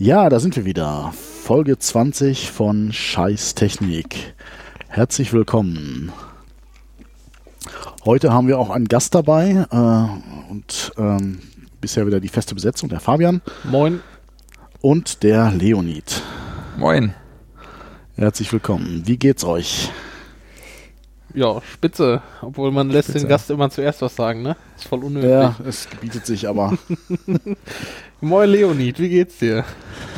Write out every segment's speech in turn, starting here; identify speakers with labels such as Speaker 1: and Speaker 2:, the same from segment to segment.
Speaker 1: Ja, da sind wir wieder. Folge 20 von Scheiß Technik. Herzlich willkommen. Heute haben wir auch einen Gast dabei äh, und ähm, bisher wieder die feste Besetzung, der Fabian.
Speaker 2: Moin.
Speaker 1: Und der Leonid.
Speaker 3: Moin.
Speaker 1: Herzlich willkommen. Wie geht's euch?
Speaker 2: Ja, spitze. Obwohl man lässt
Speaker 1: Spitze.
Speaker 2: den Gast immer zuerst was sagen, ne? Ist voll unnötig.
Speaker 1: Ja, es gebietet sich aber.
Speaker 2: Moin Leonid, wie geht's dir?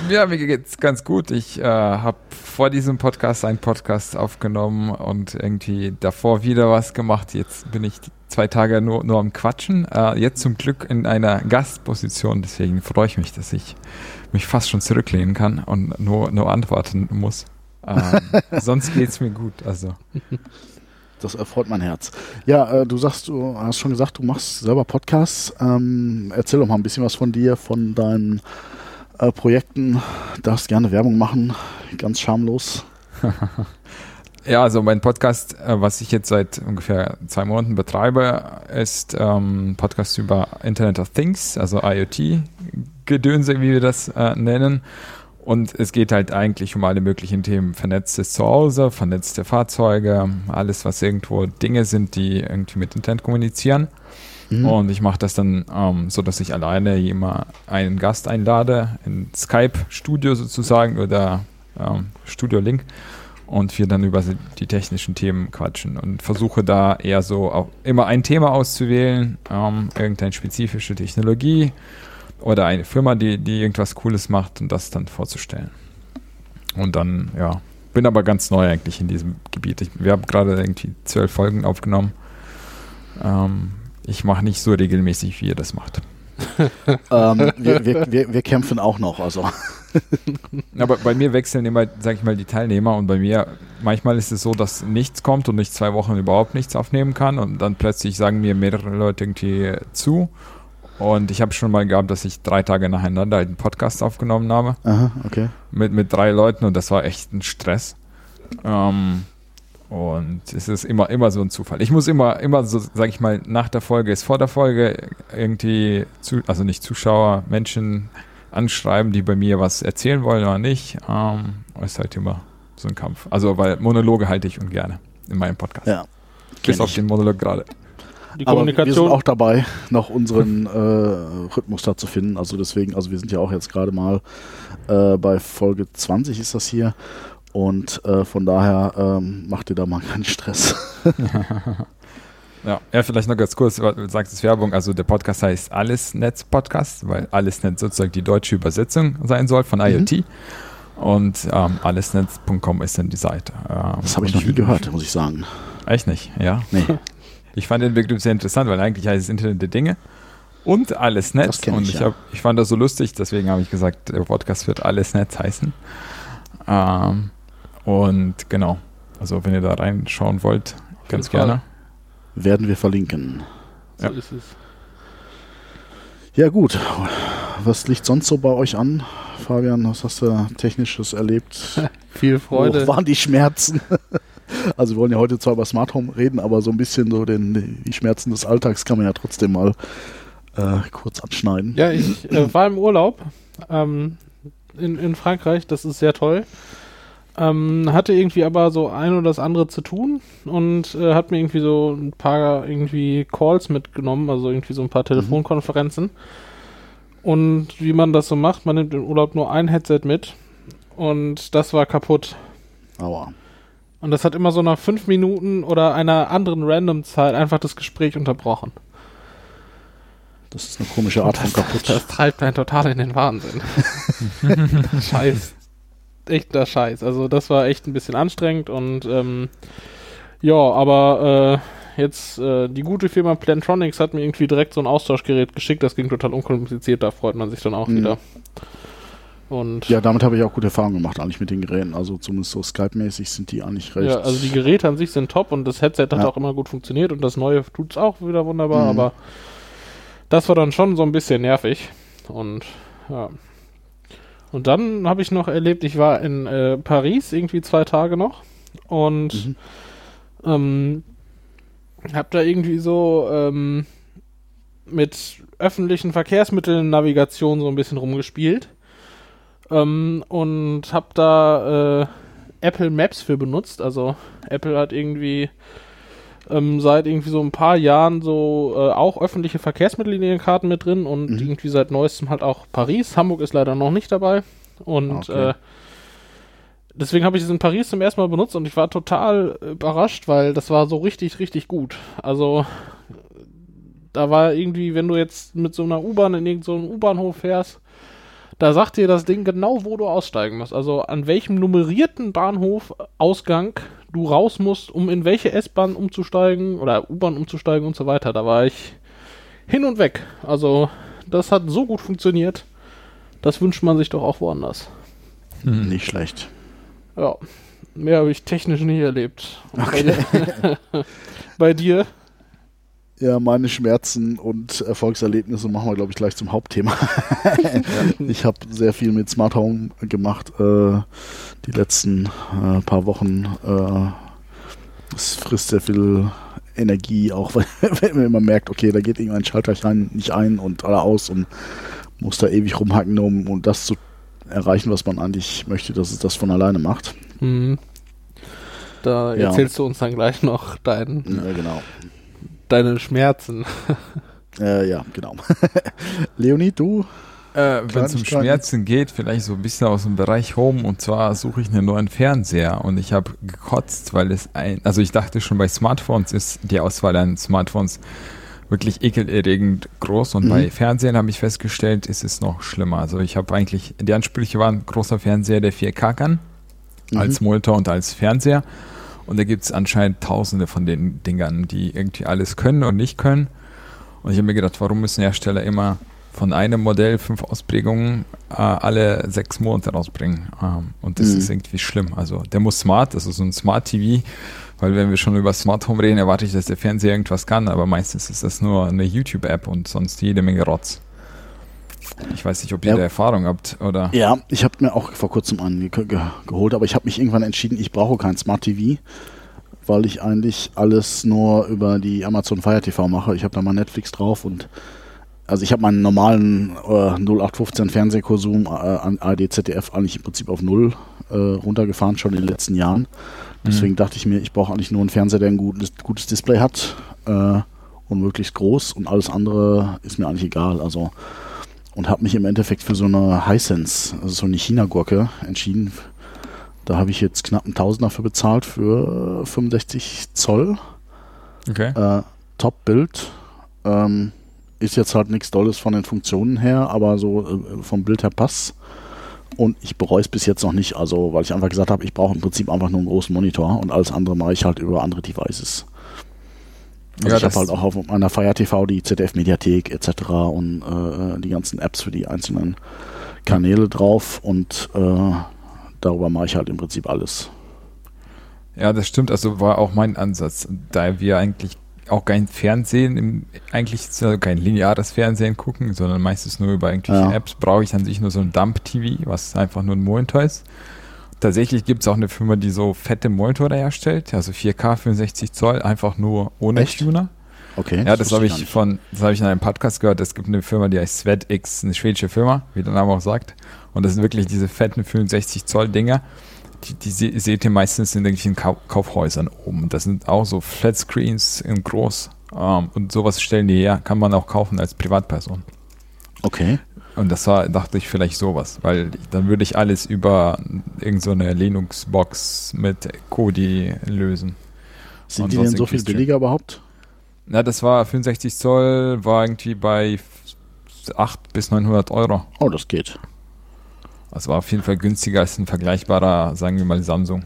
Speaker 3: Ja, mir geht's ganz gut. Ich äh, habe vor diesem Podcast einen Podcast aufgenommen und irgendwie davor wieder was gemacht. Jetzt bin ich zwei Tage nur, nur am Quatschen. Äh, jetzt zum Glück in einer Gastposition. Deswegen freue ich mich, dass ich mich fast schon zurücklehnen kann und nur, nur antworten muss. Ähm, sonst geht's mir gut. Also
Speaker 1: Das erfreut mein Herz. Ja, äh, du sagst, du hast schon gesagt, du machst selber Podcasts. Ähm, erzähl doch mal ein bisschen was von dir, von deinen äh, Projekten. Darfst gerne Werbung machen, ganz schamlos.
Speaker 3: Ja, also mein Podcast, äh, was ich jetzt seit ungefähr zwei Monaten betreibe, ist ähm, Podcast über Internet of Things, also IoT-Gedönse, wie wir das äh, nennen. Und es geht halt eigentlich um alle möglichen Themen. Vernetztes Zuhause, vernetzte Fahrzeuge, alles, was irgendwo Dinge sind, die irgendwie mit Internet kommunizieren.
Speaker 1: Mhm.
Speaker 3: Und ich mache das dann ähm, so, dass ich alleine immer einen Gast einlade, in Skype-Studio sozusagen oder ähm, Studio-Link und wir dann über die technischen Themen quatschen und versuche da eher so auch immer ein Thema auszuwählen, ähm, irgendeine spezifische Technologie oder eine Firma, die, die irgendwas Cooles macht und das dann vorzustellen. Und dann, ja, bin aber ganz neu eigentlich in diesem Gebiet. Ich, wir haben gerade irgendwie zwölf Folgen aufgenommen. Ähm, ich mache nicht so regelmäßig, wie ihr das macht.
Speaker 1: ähm, wir, wir, wir, wir kämpfen auch noch. Also.
Speaker 3: Aber bei mir wechseln immer, sag ich mal, die Teilnehmer und bei mir, manchmal ist es so, dass nichts kommt und ich zwei Wochen überhaupt nichts aufnehmen kann und dann plötzlich sagen mir mehrere Leute irgendwie zu. Und ich habe schon mal gehabt, dass ich drei Tage nacheinander einen Podcast aufgenommen habe
Speaker 1: Aha, okay.
Speaker 3: mit, mit drei Leuten und das war echt ein Stress. Ähm, und es ist immer, immer so ein Zufall. Ich muss immer, immer so, sag ich mal, nach der Folge ist vor der Folge irgendwie, zu, also nicht Zuschauer, Menschen anschreiben, die bei mir was erzählen wollen oder nicht. Ähm, ist halt immer so ein Kampf. Also, weil Monologe halte ich ungern in meinem Podcast.
Speaker 1: Ja.
Speaker 3: Bis auf den Monolog gerade.
Speaker 2: Die
Speaker 1: Aber wir sind
Speaker 2: Kommunikation.
Speaker 1: auch dabei, noch unseren äh, Rhythmus da zu finden. Also deswegen, also wir sind ja auch jetzt gerade mal äh, bei Folge 20 ist das hier. Und äh, von daher ähm, macht ihr da mal keinen Stress.
Speaker 3: Ja, ja, vielleicht noch ganz kurz, du sagst es Werbung, also der Podcast heißt Allesnetz Podcast, weil Allesnetz sozusagen die deutsche Übersetzung sein soll von IoT. Und ähm, allesnetz.com ist dann die Seite. Ähm,
Speaker 1: Das habe ich noch nie gehört, muss ich sagen.
Speaker 3: Echt nicht, ja.
Speaker 1: Nee.
Speaker 3: Ich fand den Begriff sehr interessant, weil eigentlich heißt es Internet der Dinge und alles Netz. Und
Speaker 1: ich,
Speaker 3: ich,
Speaker 1: ja.
Speaker 3: hab, ich fand das so lustig, deswegen habe ich gesagt, der Podcast wird alles Netz heißen. Ähm, und genau, also wenn ihr da reinschauen wollt, ganz
Speaker 2: jeden Fall.
Speaker 3: gerne.
Speaker 1: Werden wir verlinken.
Speaker 2: so
Speaker 3: Ja.
Speaker 2: ist es.
Speaker 1: Ja gut, was liegt sonst so bei euch an? Fabian, was hast du technisches erlebt?
Speaker 2: Viel Freude.
Speaker 1: Wo waren die Schmerzen? Also wir wollen ja heute zwar über Smart Home reden, aber so ein bisschen so den, die Schmerzen des Alltags kann man ja trotzdem mal äh, kurz anschneiden.
Speaker 2: Ja, ich äh, war im Urlaub ähm, in, in Frankreich, das ist sehr toll. Ähm, hatte irgendwie aber so ein oder das andere zu tun und äh, hat mir irgendwie so ein paar irgendwie Calls mitgenommen, also irgendwie so ein paar Telefonkonferenzen. Und wie man das so macht, man nimmt im Urlaub nur ein Headset mit und das war kaputt.
Speaker 1: Aber
Speaker 2: Und das hat immer so nach fünf Minuten oder einer anderen random Zeit einfach das Gespräch unterbrochen.
Speaker 1: das ist eine komische Art von kaputt.
Speaker 2: Das treibt einen total in den Wahnsinn. Scheiß. Echter Scheiß. Also das war echt ein bisschen anstrengend und ähm, ja, aber äh, jetzt äh, die gute Firma Plantronics hat mir irgendwie direkt so ein Austauschgerät geschickt. Das ging total unkompliziert. Da freut man sich dann auch
Speaker 1: Mhm.
Speaker 2: wieder. Und
Speaker 1: Ja, damit habe ich auch gute Erfahrungen gemacht, eigentlich mit den Geräten. Also zumindest so Skype-mäßig sind die eigentlich recht.
Speaker 2: Ja, also die Geräte an sich sind top und das Headset hat
Speaker 1: Ja.
Speaker 2: auch immer gut funktioniert und das neue tut's auch wieder wunderbar,
Speaker 1: Mhm.
Speaker 2: aber das war dann schon so ein bisschen nervig und ja. Und dann habe ich noch erlebt, ich war in äh, Paris irgendwie zwei Tage noch und
Speaker 1: Mhm.
Speaker 2: ähm, habe da irgendwie so ähm, mit öffentlichen Verkehrsmitteln Navigation so ein bisschen rumgespielt Ähm, und habe da äh, Apple Maps für benutzt. Also Apple hat irgendwie ähm, seit irgendwie so ein paar Jahren so äh, auch öffentliche Verkehrsmittel in ihren Karten mit drin und
Speaker 1: Mhm.
Speaker 2: irgendwie seit neuestem halt auch Paris. Hamburg ist leider noch nicht dabei. Und
Speaker 1: Okay.
Speaker 2: äh, deswegen habe ich es in Paris zum ersten Mal benutzt und ich war total überrascht, weil das war so richtig, richtig gut. Also da war irgendwie, wenn du jetzt mit so einer U-Bahn in irgendeinen U-Bahnhof fährst, da sagt dir das Ding genau, wo du aussteigen musst. Also an welchem nummerierten Bahnhof Ausgang du raus musst, um in welche S-Bahn umzusteigen oder U-Bahn umzusteigen und so weiter. Da war ich hin und weg. Also das hat so gut funktioniert. Das wünscht man sich doch auch woanders.
Speaker 3: Hm.
Speaker 1: Nicht schlecht.
Speaker 2: Ja, mehr habe ich technisch nicht erlebt. Dir, bei dir?
Speaker 1: Ja, meine Schmerzen und Erfolgserlebnisse machen wir, glaube ich, gleich zum Hauptthema. ich habe sehr viel mit Smart Home gemacht äh, die letzten äh, paar Wochen. Äh, es frisst sehr viel Energie, auch weil, wenn man immer merkt, okay, da geht irgendein Schalter rein, nicht ein und oder aus und muss da ewig rumhacken, um, um das zu erreichen, was man eigentlich möchte, dass es das von alleine macht.
Speaker 2: Mhm. Da
Speaker 1: Ja.
Speaker 2: erzählst du uns dann gleich noch dein,
Speaker 1: Ja, genau.
Speaker 2: Deine Schmerzen.
Speaker 1: Äh, ja, genau. Leonie, du?
Speaker 3: Äh, Wenn es um. Schmerzen geht, vielleicht so ein bisschen aus dem Bereich Home und zwar suche ich einen neuen Fernseher und ich habe gekotzt, weil es ein, also ich dachte schon bei Smartphones ist die Auswahl an Smartphones wirklich ekelerregend groß und
Speaker 1: Mhm.
Speaker 3: bei Fernsehen habe ich festgestellt, ist es noch schlimmer. Also ich habe eigentlich, die Ansprüche waren großer Fernseher, der 4K kann,
Speaker 1: Mhm.
Speaker 3: als Monitor und als Fernseher und da gibt es anscheinend tausende von den Dingern, die irgendwie alles können und nicht können und ich habe mir gedacht, warum müssen Hersteller immer von einem Modell fünf Ausprägungen äh, alle sechs Monate rausbringen. Ähm, und das
Speaker 1: Mhm.
Speaker 3: ist irgendwie schlimm. Also der muss smart, das ist so ein Smart TV, weil wenn wir schon über Smart Home reden, erwarte ich, dass der Fernseher irgendwas kann, aber meistens ist das nur eine YouTube-App und sonst jede Menge Rotz. Ich weiß nicht, ob ihr
Speaker 1: Ja.
Speaker 3: da Erfahrung habt oder.
Speaker 1: Ja, ich habe mir auch vor kurzem einen ge ge geholt, aber ich habe mich irgendwann entschieden, ich brauche kein Smart TV, weil ich eigentlich alles nur über die Amazon Fire TV mache. Ich habe da mal Netflix drauf und also ich habe meinen normalen äh, 0815 Fernsehkonsum äh, an ARD, ZDF eigentlich im Prinzip auf null äh, runtergefahren, schon in den letzten Jahren. Deswegen dachte ich mir, ich brauche eigentlich nur einen Fernseher, der ein gutes, gutes Display hat äh, und möglichst groß und alles andere ist mir eigentlich egal. Also und habe mich im Endeffekt für so eine Hisense, also so eine China-Gurke entschieden. Da habe ich jetzt knapp einen Tausender für bezahlt für äh, 65 Zoll.
Speaker 3: Okay.
Speaker 1: Äh, Top-Bild. Ähm, ist jetzt halt nichts Dolles von den Funktionen her, aber so äh, vom Bild her passt. Und ich bereue es bis jetzt noch nicht, also weil ich einfach gesagt habe, ich brauche im Prinzip einfach nur einen großen Monitor und alles andere mache ich halt über andere Devices. Also
Speaker 3: Ja,
Speaker 1: ich habe halt auch auf meiner Fire TV die ZDF-Mediathek etc. und äh, die ganzen Apps für die einzelnen Kanäle drauf und äh, darüber mache ich halt im Prinzip alles.
Speaker 3: Ja, das stimmt. Also war auch mein Ansatz, da wir eigentlich auch kein Fernsehen, im, eigentlich ja kein lineares Fernsehen gucken, sondern meistens nur über irgendwelche
Speaker 1: Ja.
Speaker 3: Apps, brauche ich an sich nur so ein Dump-TV, was einfach nur ein Monitor ist. Tatsächlich gibt es auch eine Firma, die so fette Monitore herstellt, also 4K 65 Zoll, einfach nur ohne
Speaker 1: Echt?
Speaker 3: Tuner.
Speaker 1: Okay.
Speaker 3: Ja, das
Speaker 1: wusste
Speaker 3: habe ich von, das habe ich in einem Podcast gehört. Es gibt eine Firma, die heißt SwedX, eine schwedische Firma, wie der Name auch sagt. Und das sind wirklich diese fetten 65 Zoll Dinger. Die, die se- seht ihr meistens in irgendwelchen Kau Kaufhäusern oben. Das sind auch so Flatscreens in groß. Ähm, und sowas stellen die her, kann man auch kaufen als Privatperson.
Speaker 1: Okay.
Speaker 3: Und das war, dachte ich, vielleicht sowas, weil dann würde ich alles über irgendeine so Linux-Box mit Kodi lösen.
Speaker 1: Sind
Speaker 3: Und
Speaker 1: die denn so viel billiger überhaupt?
Speaker 3: Na, das war 65 Zoll, war irgendwie bei 8 bis 900 Euro.
Speaker 1: Oh, das geht.
Speaker 3: Das war auf jeden Fall günstiger als ein vergleichbarer, sagen wir mal, Samsung.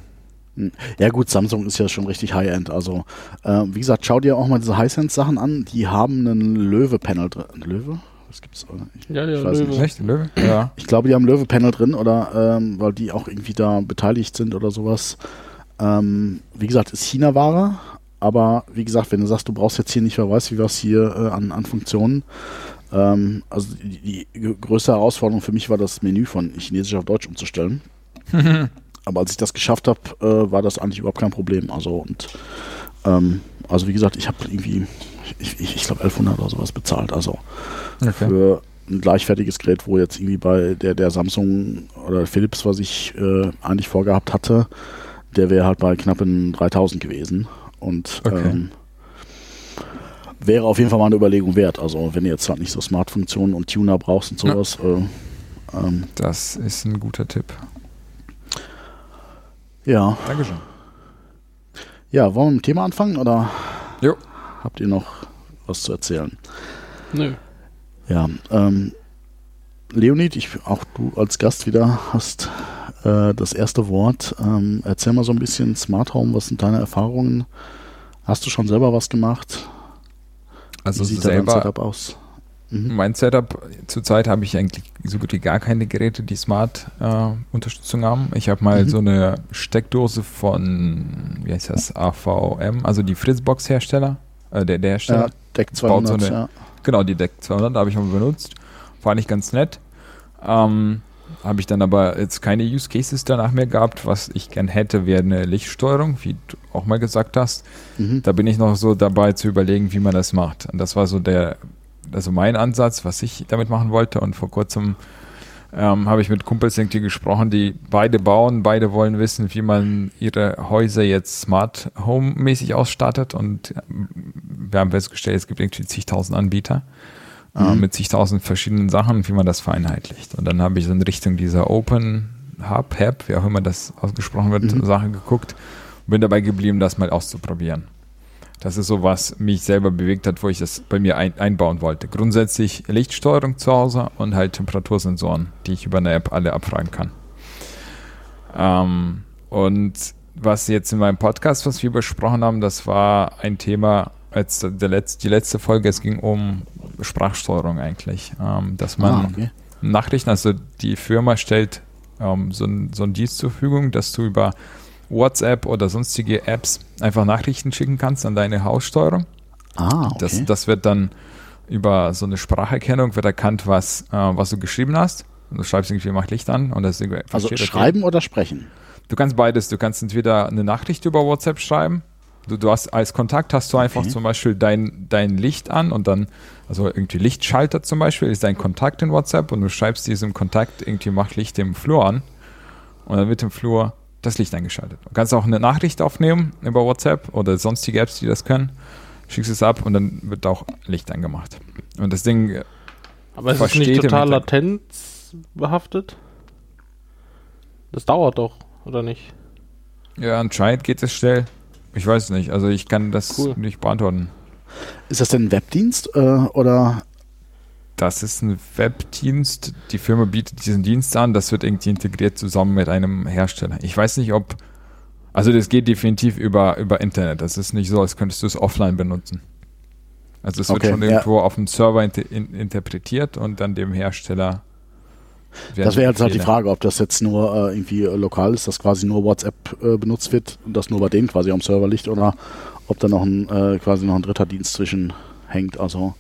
Speaker 1: Ja gut, Samsung ist ja schon richtig High-End. Also äh, wie gesagt, schau dir auch mal diese Hisense-Sachen an. Die haben einen Löwe-Panel drin. Löwe? Was gibt's? Oder? Ich,
Speaker 2: Ja, ja,
Speaker 1: ich weiß
Speaker 2: Löwe.
Speaker 1: nicht.
Speaker 3: Echt, Löwe? Ja.
Speaker 1: Ich glaube, die haben Löwe-Panel drin oder ähm, weil die auch irgendwie da beteiligt sind oder sowas. Ähm, wie gesagt, ist China-Ware, aber wie gesagt, wenn du sagst, du brauchst jetzt hier nicht, wer weiß, wie was hier äh, an, an Funktionen. Ähm, also die, die größte Herausforderung für mich war das Menü von Chinesisch auf Deutsch umzustellen. aber als ich das geschafft habe, äh, war das eigentlich überhaupt kein Problem. Also und ähm, also wie gesagt, ich habe irgendwie, ich, ich, ich glaube 1100 oder sowas bezahlt. Also
Speaker 3: Okay.
Speaker 1: für ein gleichwertiges Gerät, wo jetzt irgendwie bei der, der Samsung oder Philips, was ich äh, eigentlich vorgehabt hatte, der wäre halt bei knappen 3000 gewesen. Und
Speaker 3: Okay.
Speaker 1: ähm, wäre auf jeden Fall mal eine Überlegung wert. Also wenn du jetzt halt nicht so Smart-Funktionen und Tuner brauchst und
Speaker 3: Ja.
Speaker 1: sowas. Äh, ähm,
Speaker 3: Das ist ein guter Tipp.
Speaker 1: ja.
Speaker 3: Dankeschön.
Speaker 1: Ja, wollen wir mit dem Thema anfangen oder
Speaker 3: Jo.
Speaker 1: Habt ihr noch was zu erzählen?
Speaker 2: Nö.
Speaker 1: Ja, ähm, Leonid, ich, auch du als Gast wieder hast äh, das erste Wort. Ähm, erzähl mal so ein bisschen Smart Home, was sind deine Erfahrungen? Hast du schon selber was gemacht?
Speaker 3: Also
Speaker 1: Wie sieht da dein
Speaker 3: selber,
Speaker 1: Setup aus? Mhm.
Speaker 3: mein Setup, zurzeit habe ich eigentlich so gut wie gar keine Geräte, die Smart-Unterstützung haben. Ich habe mal
Speaker 1: Mhm.
Speaker 3: so eine Steckdose von, wie heißt das, AVM, also die Fritzbox-Hersteller, äh, der, der Hersteller.
Speaker 1: Ja, Deck
Speaker 3: baut
Speaker 1: 200,
Speaker 3: so eine-
Speaker 1: ja.
Speaker 3: Genau, die Deck 200 habe ich mal benutzt. Fand ich ganz nett. Ähm, habe ich dann aber jetzt keine Use Cases danach mehr gehabt. Was ich gern hätte, wäre eine Lichtsteuerung, wie du auch mal gesagt hast.
Speaker 1: Mhm.
Speaker 3: Da bin ich noch so dabei zu überlegen, wie man das macht. Und das war so der, also mein Ansatz, was ich damit machen wollte. Und vor kurzem ähm, habe ich mit Kumpels irgendwie gesprochen, die beide bauen, beide wollen wissen, wie man ihre Häuser jetzt Smart Home mäßig ausstattet. Und ähm, wir haben festgestellt, es gibt irgendwie zigtausend Anbieter äh,
Speaker 1: Mhm.
Speaker 3: mit zigtausend verschiedenen Sachen, wie man das vereinheitlicht. Und dann habe ich so in Richtung dieser Open Hub, Hub, wie auch immer das ausgesprochen wird,
Speaker 1: Mhm.
Speaker 3: Sache geguckt und bin dabei geblieben, das mal auszuprobieren. Das ist so, was mich selber bewegt hat, wo ich das bei mir ein, einbauen wollte. Grundsätzlich Lichtsteuerung zu Hause und halt Temperatursensoren, die ich über eine App alle abfragen kann. Ähm, und was jetzt in meinem Podcast, was wir besprochen haben, das war ein Thema, als der Letz-, die letzte Folge, es ging um Sprachsteuerung eigentlich. Ähm, dass man
Speaker 1: Ah, okay.
Speaker 3: Nachrichten, also die Firma stellt ähm, so, ein, so einen Dienst zur Verfügung, dass du über WhatsApp oder sonstige Apps einfach Nachrichten schicken kannst an deine Haussteuerung.
Speaker 1: Ah, okay.
Speaker 3: Das, das wird dann über so eine Spracherkennung wird erkannt, was, äh, was du geschrieben hast. Und du schreibst irgendwie, mach Licht an und das
Speaker 1: also schreiben oder sprechen?
Speaker 3: Du kannst beides. Du kannst entweder eine Nachricht über WhatsApp schreiben. Du, du hast als Kontakt hast du einfach
Speaker 1: Okay.
Speaker 3: zum Beispiel dein, dein Licht an und dann, also irgendwie Lichtschalter zum Beispiel, ist dein Kontakt in WhatsApp und du schreibst diesem Kontakt irgendwie mach Licht im Flur an und dann wird im Flur das Licht eingeschaltet. Du kannst auch eine Nachricht aufnehmen über WhatsApp oder sonstige Apps, die das können, schickst es ab und dann wird auch Licht angemacht. Und das Ding,
Speaker 2: Aber es ist nicht total latenzbehaftet? Das dauert doch, oder nicht?
Speaker 3: ja, anscheinend geht es schnell. Ich weiß es nicht. Also ich kann das
Speaker 2: Cool.
Speaker 3: nicht beantworten.
Speaker 1: Ist das denn ein Webdienst äh, oder
Speaker 3: Das ist ein Webdienst. Die Firma bietet diesen Dienst an. Das wird irgendwie integriert zusammen mit einem Hersteller. Ich weiß nicht, ob. Also, das geht definitiv über, über Internet. Das ist nicht so, als könntest du es offline benutzen. Also, es
Speaker 1: Okay,
Speaker 3: wird schon
Speaker 1: ja.
Speaker 3: irgendwo auf dem Server inter in, interpretiert und dann dem Hersteller.
Speaker 1: Das wäre jetzt halt die Frage, ob das jetzt nur äh, irgendwie äh, lokal ist, dass quasi nur WhatsApp äh, benutzt wird und das nur bei denen quasi am Server liegt oder ob da noch ein äh, quasi noch ein dritter Dienst zwischen hängt. Also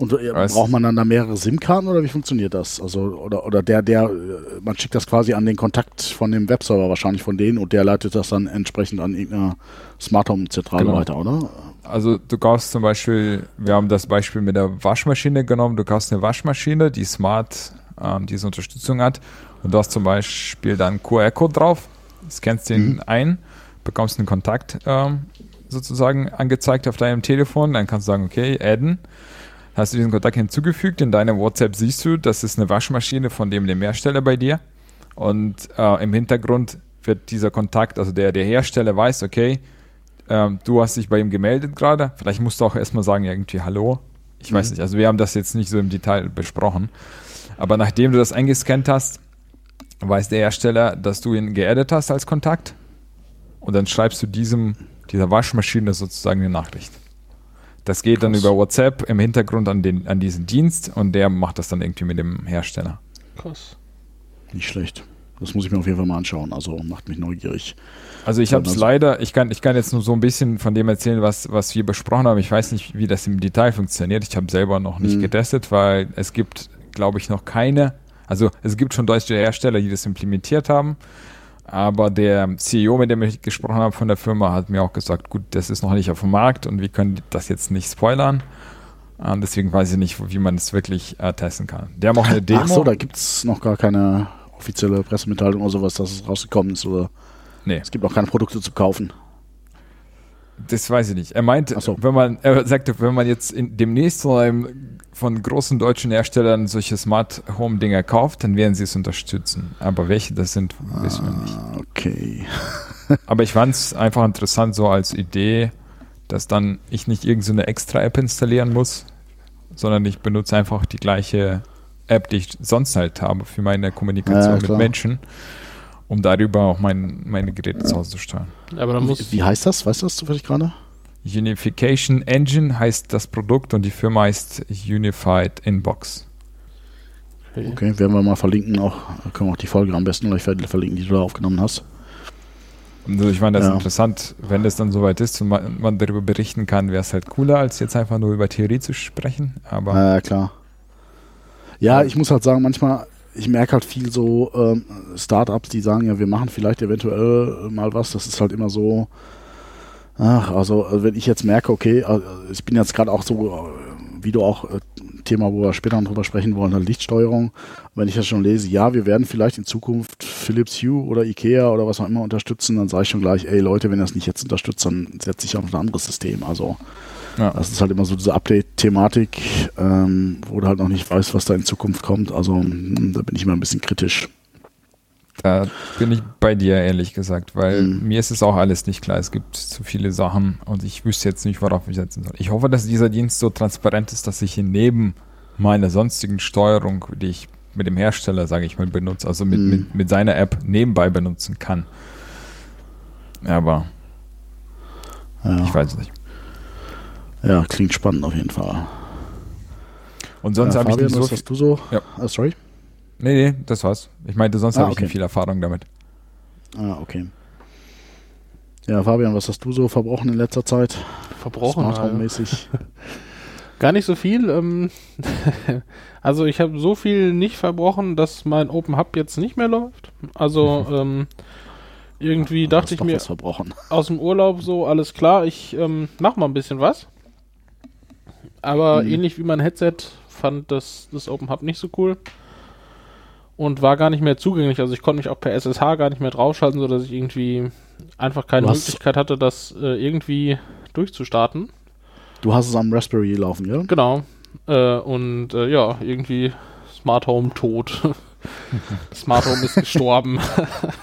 Speaker 1: und äh,
Speaker 3: Weiß-
Speaker 1: braucht man dann da mehrere SIM-Karten oder wie funktioniert das? Also oder oder der der äh, man schickt das quasi an den Kontakt von dem Webserver wahrscheinlich von denen und der leitet das dann entsprechend an irgendeiner Smart Home Zentrale
Speaker 3: Genau.
Speaker 1: weiter, oder?
Speaker 3: Also du kaufst zum Beispiel, wir haben das Beispiel mit der Waschmaschine genommen, du kaufst eine Waschmaschine, die smart ähm, diese Unterstützung hat und du hast zum Beispiel dann QR-Code drauf, scannst den
Speaker 1: Mhm.
Speaker 3: ein, bekommst einen Kontakt ähm, sozusagen angezeigt auf deinem Telefon, dann kannst du sagen, okay, adden, hast du diesen Kontakt hinzugefügt, in deinem WhatsApp siehst du, das ist eine Waschmaschine von dem, dem Hersteller bei dir und äh, im Hintergrund wird dieser Kontakt, also der, der Hersteller weiß, okay, ähm, du hast dich bei ihm gemeldet gerade. Vielleicht musst du auch erstmal sagen, irgendwie Hallo. Ich weiß
Speaker 1: Mhm.
Speaker 3: nicht. Also wir haben das jetzt nicht so im Detail besprochen. Aber nachdem du das eingescannt hast, weiß der Hersteller, dass du ihn geaddet hast als Kontakt. Und dann schreibst du diesem, dieser Waschmaschine sozusagen eine Nachricht. Das geht dann
Speaker 1: Krass.
Speaker 3: über WhatsApp im Hintergrund an, den, an diesen Dienst und der macht das dann irgendwie mit dem Hersteller.
Speaker 2: Krass.
Speaker 1: Nicht schlecht. Das muss ich mir auf jeden Fall mal anschauen. Also macht mich neugierig.
Speaker 3: Also ich habe es
Speaker 1: also-
Speaker 3: leider, ich kann, ich kann jetzt nur so ein bisschen von dem erzählen, was, was wir besprochen haben. Ich weiß nicht, wie das im Detail funktioniert. Ich habe selber noch nicht
Speaker 1: Mhm.
Speaker 3: getestet, weil es gibt, glaube ich, noch keine, also es gibt schon deutsche Hersteller, die das implementiert haben. Aber der CEO, mit dem ich gesprochen habe von der Firma, hat mir auch gesagt, gut, das ist noch nicht auf dem Markt und wir können das jetzt nicht spoilern. Ähm, deswegen weiß ich nicht, wie man es wirklich äh, testen kann. Der macht eine Demo.
Speaker 1: Ach so, da gibt es noch gar keine offizielle Pressemitteilung oder sowas, dass es rausgekommen ist. Oder
Speaker 3: nee.
Speaker 1: es gibt noch keine Produkte zu kaufen.
Speaker 3: Das weiß ich nicht. Er meint,
Speaker 1: Ach so.
Speaker 3: wenn man, er sagte, wenn man jetzt in, demnächst von, einem, von großen deutschen Herstellern solche Smart Home Dinger kauft, dann werden sie es unterstützen. Aber welche das sind, wissen wir nicht.
Speaker 1: Ah, okay.
Speaker 3: Aber ich fand es einfach interessant, so als Idee, dass dann ich nicht irgendeine so extra App installieren muss, sondern ich benutze einfach die gleiche App, die ich sonst halt habe für meine Kommunikation
Speaker 1: Ja,
Speaker 3: mit. Menschen, um darüber auch mein, meine Geräte zu Hause zu steuern.
Speaker 2: Aber dann muss.
Speaker 1: Wie, wie heißt das? Weißt du das zufällig gerade?
Speaker 3: Unification Engine heißt das Produkt und die Firma heißt Unified Inbox.
Speaker 1: Okay, werden wir mal verlinken. Auch können wir auch die Folge am besten gleich ver- verlinken, die du da aufgenommen hast.
Speaker 3: Also ich meine, das ist
Speaker 1: Ja.
Speaker 3: interessant, wenn das dann soweit ist und man, man darüber berichten kann, wäre es halt cooler, als jetzt einfach nur über Theorie zu sprechen. Aber
Speaker 1: ja, klar. Ja, ich muss halt sagen, manchmal, ich merke halt viel so ähm, Startups, die sagen, ja, wir machen vielleicht eventuell mal was. Das ist halt immer so. Ach, also äh, wenn ich jetzt merke, okay, äh, ich bin jetzt gerade auch so, äh, wie du auch, äh, Thema, wo wir später noch drüber sprechen wollen, eine Lichtsteuerung. Wenn ich das schon lese, ja, wir werden vielleicht in Zukunft Philips Hue oder Ikea oder was auch immer unterstützen, dann sage ich schon gleich, ey Leute, wenn ihr das nicht jetzt unterstützt, dann setze ich auf ein anderes System. Also
Speaker 3: ja.
Speaker 1: das ist halt immer so diese Update-Thematik, ähm, wo du halt noch nicht weißt, was da in Zukunft kommt. Also mm, da bin ich immer ein bisschen kritisch.
Speaker 3: Da bin ich bei dir, ehrlich gesagt, weil
Speaker 1: Mhm.
Speaker 3: mir ist es auch alles nicht klar. Es gibt zu viele Sachen und ich wüsste jetzt nicht, worauf ich setzen soll. Ich hoffe, dass dieser Dienst so transparent ist, dass ich ihn neben meiner sonstigen Steuerung, die ich mit dem Hersteller, sage ich mal, benutze, also mit,
Speaker 1: Mhm.
Speaker 3: mit, mit seiner App nebenbei benutzen kann. Aber
Speaker 1: Ja,
Speaker 3: ich weiß es nicht.
Speaker 1: ja klingt spannend auf jeden Fall.
Speaker 3: Und sonst
Speaker 1: ja,
Speaker 3: habe ich nicht so
Speaker 1: was hast du so?
Speaker 3: Ja.
Speaker 1: Ah, sorry.
Speaker 3: Nee, nee, das war's. Ich meinte, sonst
Speaker 1: Ah,
Speaker 3: habe ich
Speaker 1: okay.
Speaker 3: nicht viel Erfahrung damit.
Speaker 1: Ah, okay. Ja, Fabian, was hast du so verbrochen in letzter Zeit?
Speaker 2: Verbrochen.
Speaker 1: Smart
Speaker 2: Alter.
Speaker 1: Home-mäßig.
Speaker 2: Gar nicht so viel. Ähm, also ich habe so viel nicht verbrochen, dass mein Open Hub jetzt nicht mehr läuft. Also ähm, irgendwie
Speaker 1: Du hast
Speaker 2: dachte ich mir
Speaker 1: was verbrochen.
Speaker 2: aus dem Urlaub so, alles klar, ich ähm, mach mal ein bisschen was. Aber
Speaker 1: Mhm.
Speaker 2: ähnlich wie mein Headset fand das, das Open Hub nicht so cool. Und war gar nicht mehr zugänglich. Also ich konnte mich auch per SSH gar nicht mehr draufschalten, sodass ich irgendwie einfach keine
Speaker 1: hast-
Speaker 2: Möglichkeit hatte, das äh, irgendwie durchzustarten.
Speaker 1: Du hast es am Raspberry laufen, ja?
Speaker 2: Genau. Äh, und äh, ja, irgendwie Smart Home tot. Smart Home ist gestorben.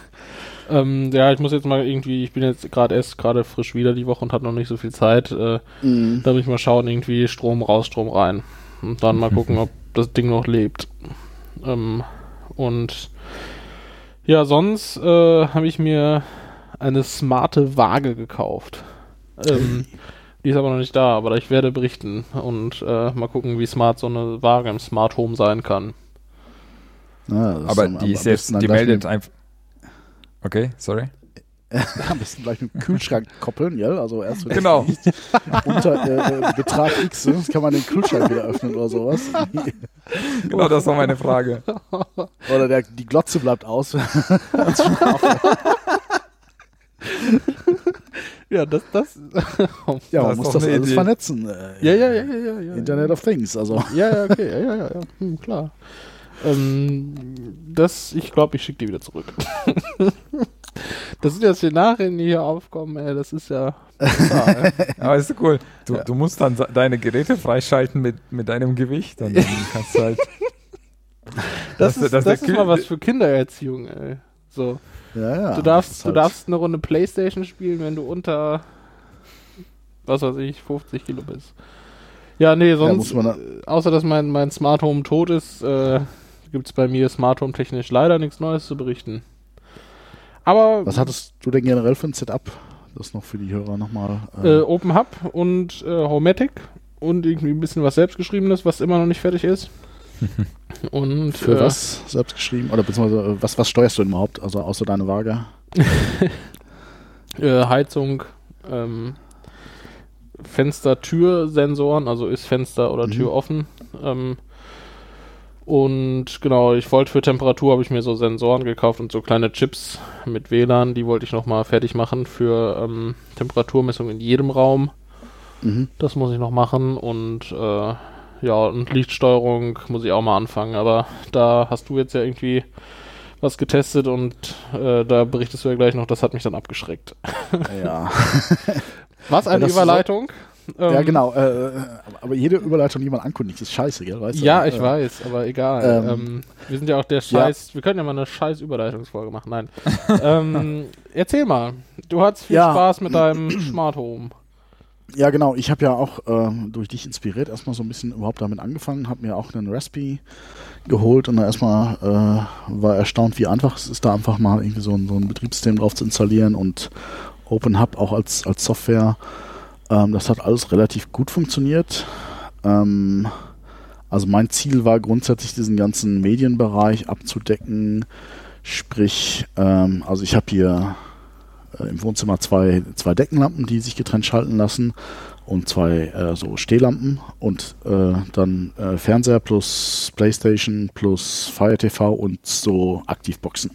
Speaker 2: ähm, ja, ich muss jetzt mal irgendwie, ich bin jetzt gerade erst gerade frisch wieder die Woche und habe noch nicht so viel Zeit. Äh,
Speaker 1: Mhm.
Speaker 2: da muss ich mal schauen, irgendwie Strom raus, Strom rein. Und dann mal gucken, ob das Ding noch lebt. Ähm, und ja, sonst äh, habe ich mir eine smarte Waage gekauft. Ähm, die ist aber noch nicht da, aber ich werde berichten und äh, mal gucken, wie smart so eine Waage im Smart Home sein kann.
Speaker 1: Ja,
Speaker 3: Aber
Speaker 1: am
Speaker 3: die ist jetzt, die meldet einfach. Okay, sorry.
Speaker 1: Am besten gleich mit dem Kühlschrank koppeln, ja? Also erst wenn
Speaker 3: Genau.
Speaker 1: es liegt, unter äh, äh, Betrag X, ne? kann man den Kühlschrank wieder öffnen oder sowas.
Speaker 3: Genau, das war meine Frage.
Speaker 1: Oder der, die Glotze bleibt aus.
Speaker 2: Ja, das, das.
Speaker 1: Ja,
Speaker 3: Das
Speaker 1: man
Speaker 3: ist
Speaker 1: muss das alles
Speaker 3: Idee.
Speaker 1: vernetzen. Äh,
Speaker 2: ja, ja, ja, ja, ja, ja.
Speaker 1: Internet of Things, also.
Speaker 2: Ja, ja, okay, ja, ja, ja, ja. Hm, klar. Ähm, das, ich glaube, ich schicke die wieder zurück. Das sind ja Szenarien, die hier aufkommen, ey, das ist ja. ey.
Speaker 3: Aber ist cool. Du,
Speaker 2: Ja.
Speaker 3: du musst dann deine Geräte freischalten mit, mit deinem Gewicht und dann kannst du halt.
Speaker 2: Das,
Speaker 3: Das-
Speaker 2: ist,
Speaker 3: das-
Speaker 2: das, ist mal was für Kindererziehung, ey. So.
Speaker 1: Ja, ja.
Speaker 2: du darfst, du
Speaker 1: halt-
Speaker 2: darfst eine Runde Playstation spielen, wenn du unter, was weiß ich, 50 Kilo bist. Ja, nee, sonst,
Speaker 1: da-
Speaker 2: äh, außer dass mein, mein Smart Home tot ist, äh, gibt es bei mir Smart Home technisch leider nichts Neues zu berichten. Aber
Speaker 1: Was hattest du denn generell für ein Setup? Das noch für die Hörer nochmal.
Speaker 2: äh, Open Hub und äh, Homematic und irgendwie ein bisschen was selbstgeschriebenes, was immer noch nicht fertig ist. und
Speaker 1: für
Speaker 2: äh,
Speaker 1: was selbst geschrieben? Oder beziehungsweise äh, was, was steuerst du denn überhaupt? Also außer deine Waage?
Speaker 2: äh, Heizung, ähm, Fenster-Tür-Sensoren, also ist Fenster oder
Speaker 1: Mhm.
Speaker 2: Tür offen. Ähm, und genau, ich wollte für Temperatur habe ich mir so Sensoren gekauft und so kleine Chips mit WLAN, die wollte ich nochmal fertig machen für ähm, Temperaturmessung in jedem Raum.
Speaker 1: Mhm.
Speaker 2: Das muss ich noch machen und äh, ja, und Lichtsteuerung muss ich auch mal anfangen, aber da hast du jetzt ja irgendwie was getestet und äh, da berichtest du ja gleich noch, das hat mich dann abgeschreckt.
Speaker 1: Ja.
Speaker 2: Was eine
Speaker 1: ist so-
Speaker 2: Überleitung.
Speaker 1: ja,
Speaker 2: Ähm,
Speaker 1: genau. Äh, aber jede Überleitung, die man ankündigt, ist scheiße, gell? Weißt du?
Speaker 2: Ja, ich
Speaker 1: Äh,
Speaker 2: weiß, aber egal.
Speaker 1: ähm,
Speaker 2: Ähm, wir sind ja auch der Scheiß. Wir können ja mal eine Scheiß Überleitungsfolge machen. Nein. ähm, erzähl mal. Du hattest viel
Speaker 1: Ja.
Speaker 2: Spaß mit deinem Smart Home.
Speaker 1: Ja, genau. Ich habe ja auch ähm, durch dich inspiriert erstmal so ein bisschen überhaupt damit angefangen, habe mir auch einen Raspi geholt und erstmal äh, war erstaunt, wie einfach es ist, da einfach mal irgendwie so ein, so ein Betriebssystem drauf zu installieren und OpenHub auch als, als Software. Ähm, das hat alles relativ gut funktioniert. Ähm, also mein Ziel war grundsätzlich diesen ganzen Medienbereich abzudecken. Sprich, ähm, also ich habe hier äh, im Wohnzimmer zwei, zwei Deckenlampen, die sich getrennt schalten lassen und zwei äh, so Stehlampen und äh, dann äh, Fernseher plus Playstation plus Fire TV und so Aktivboxen.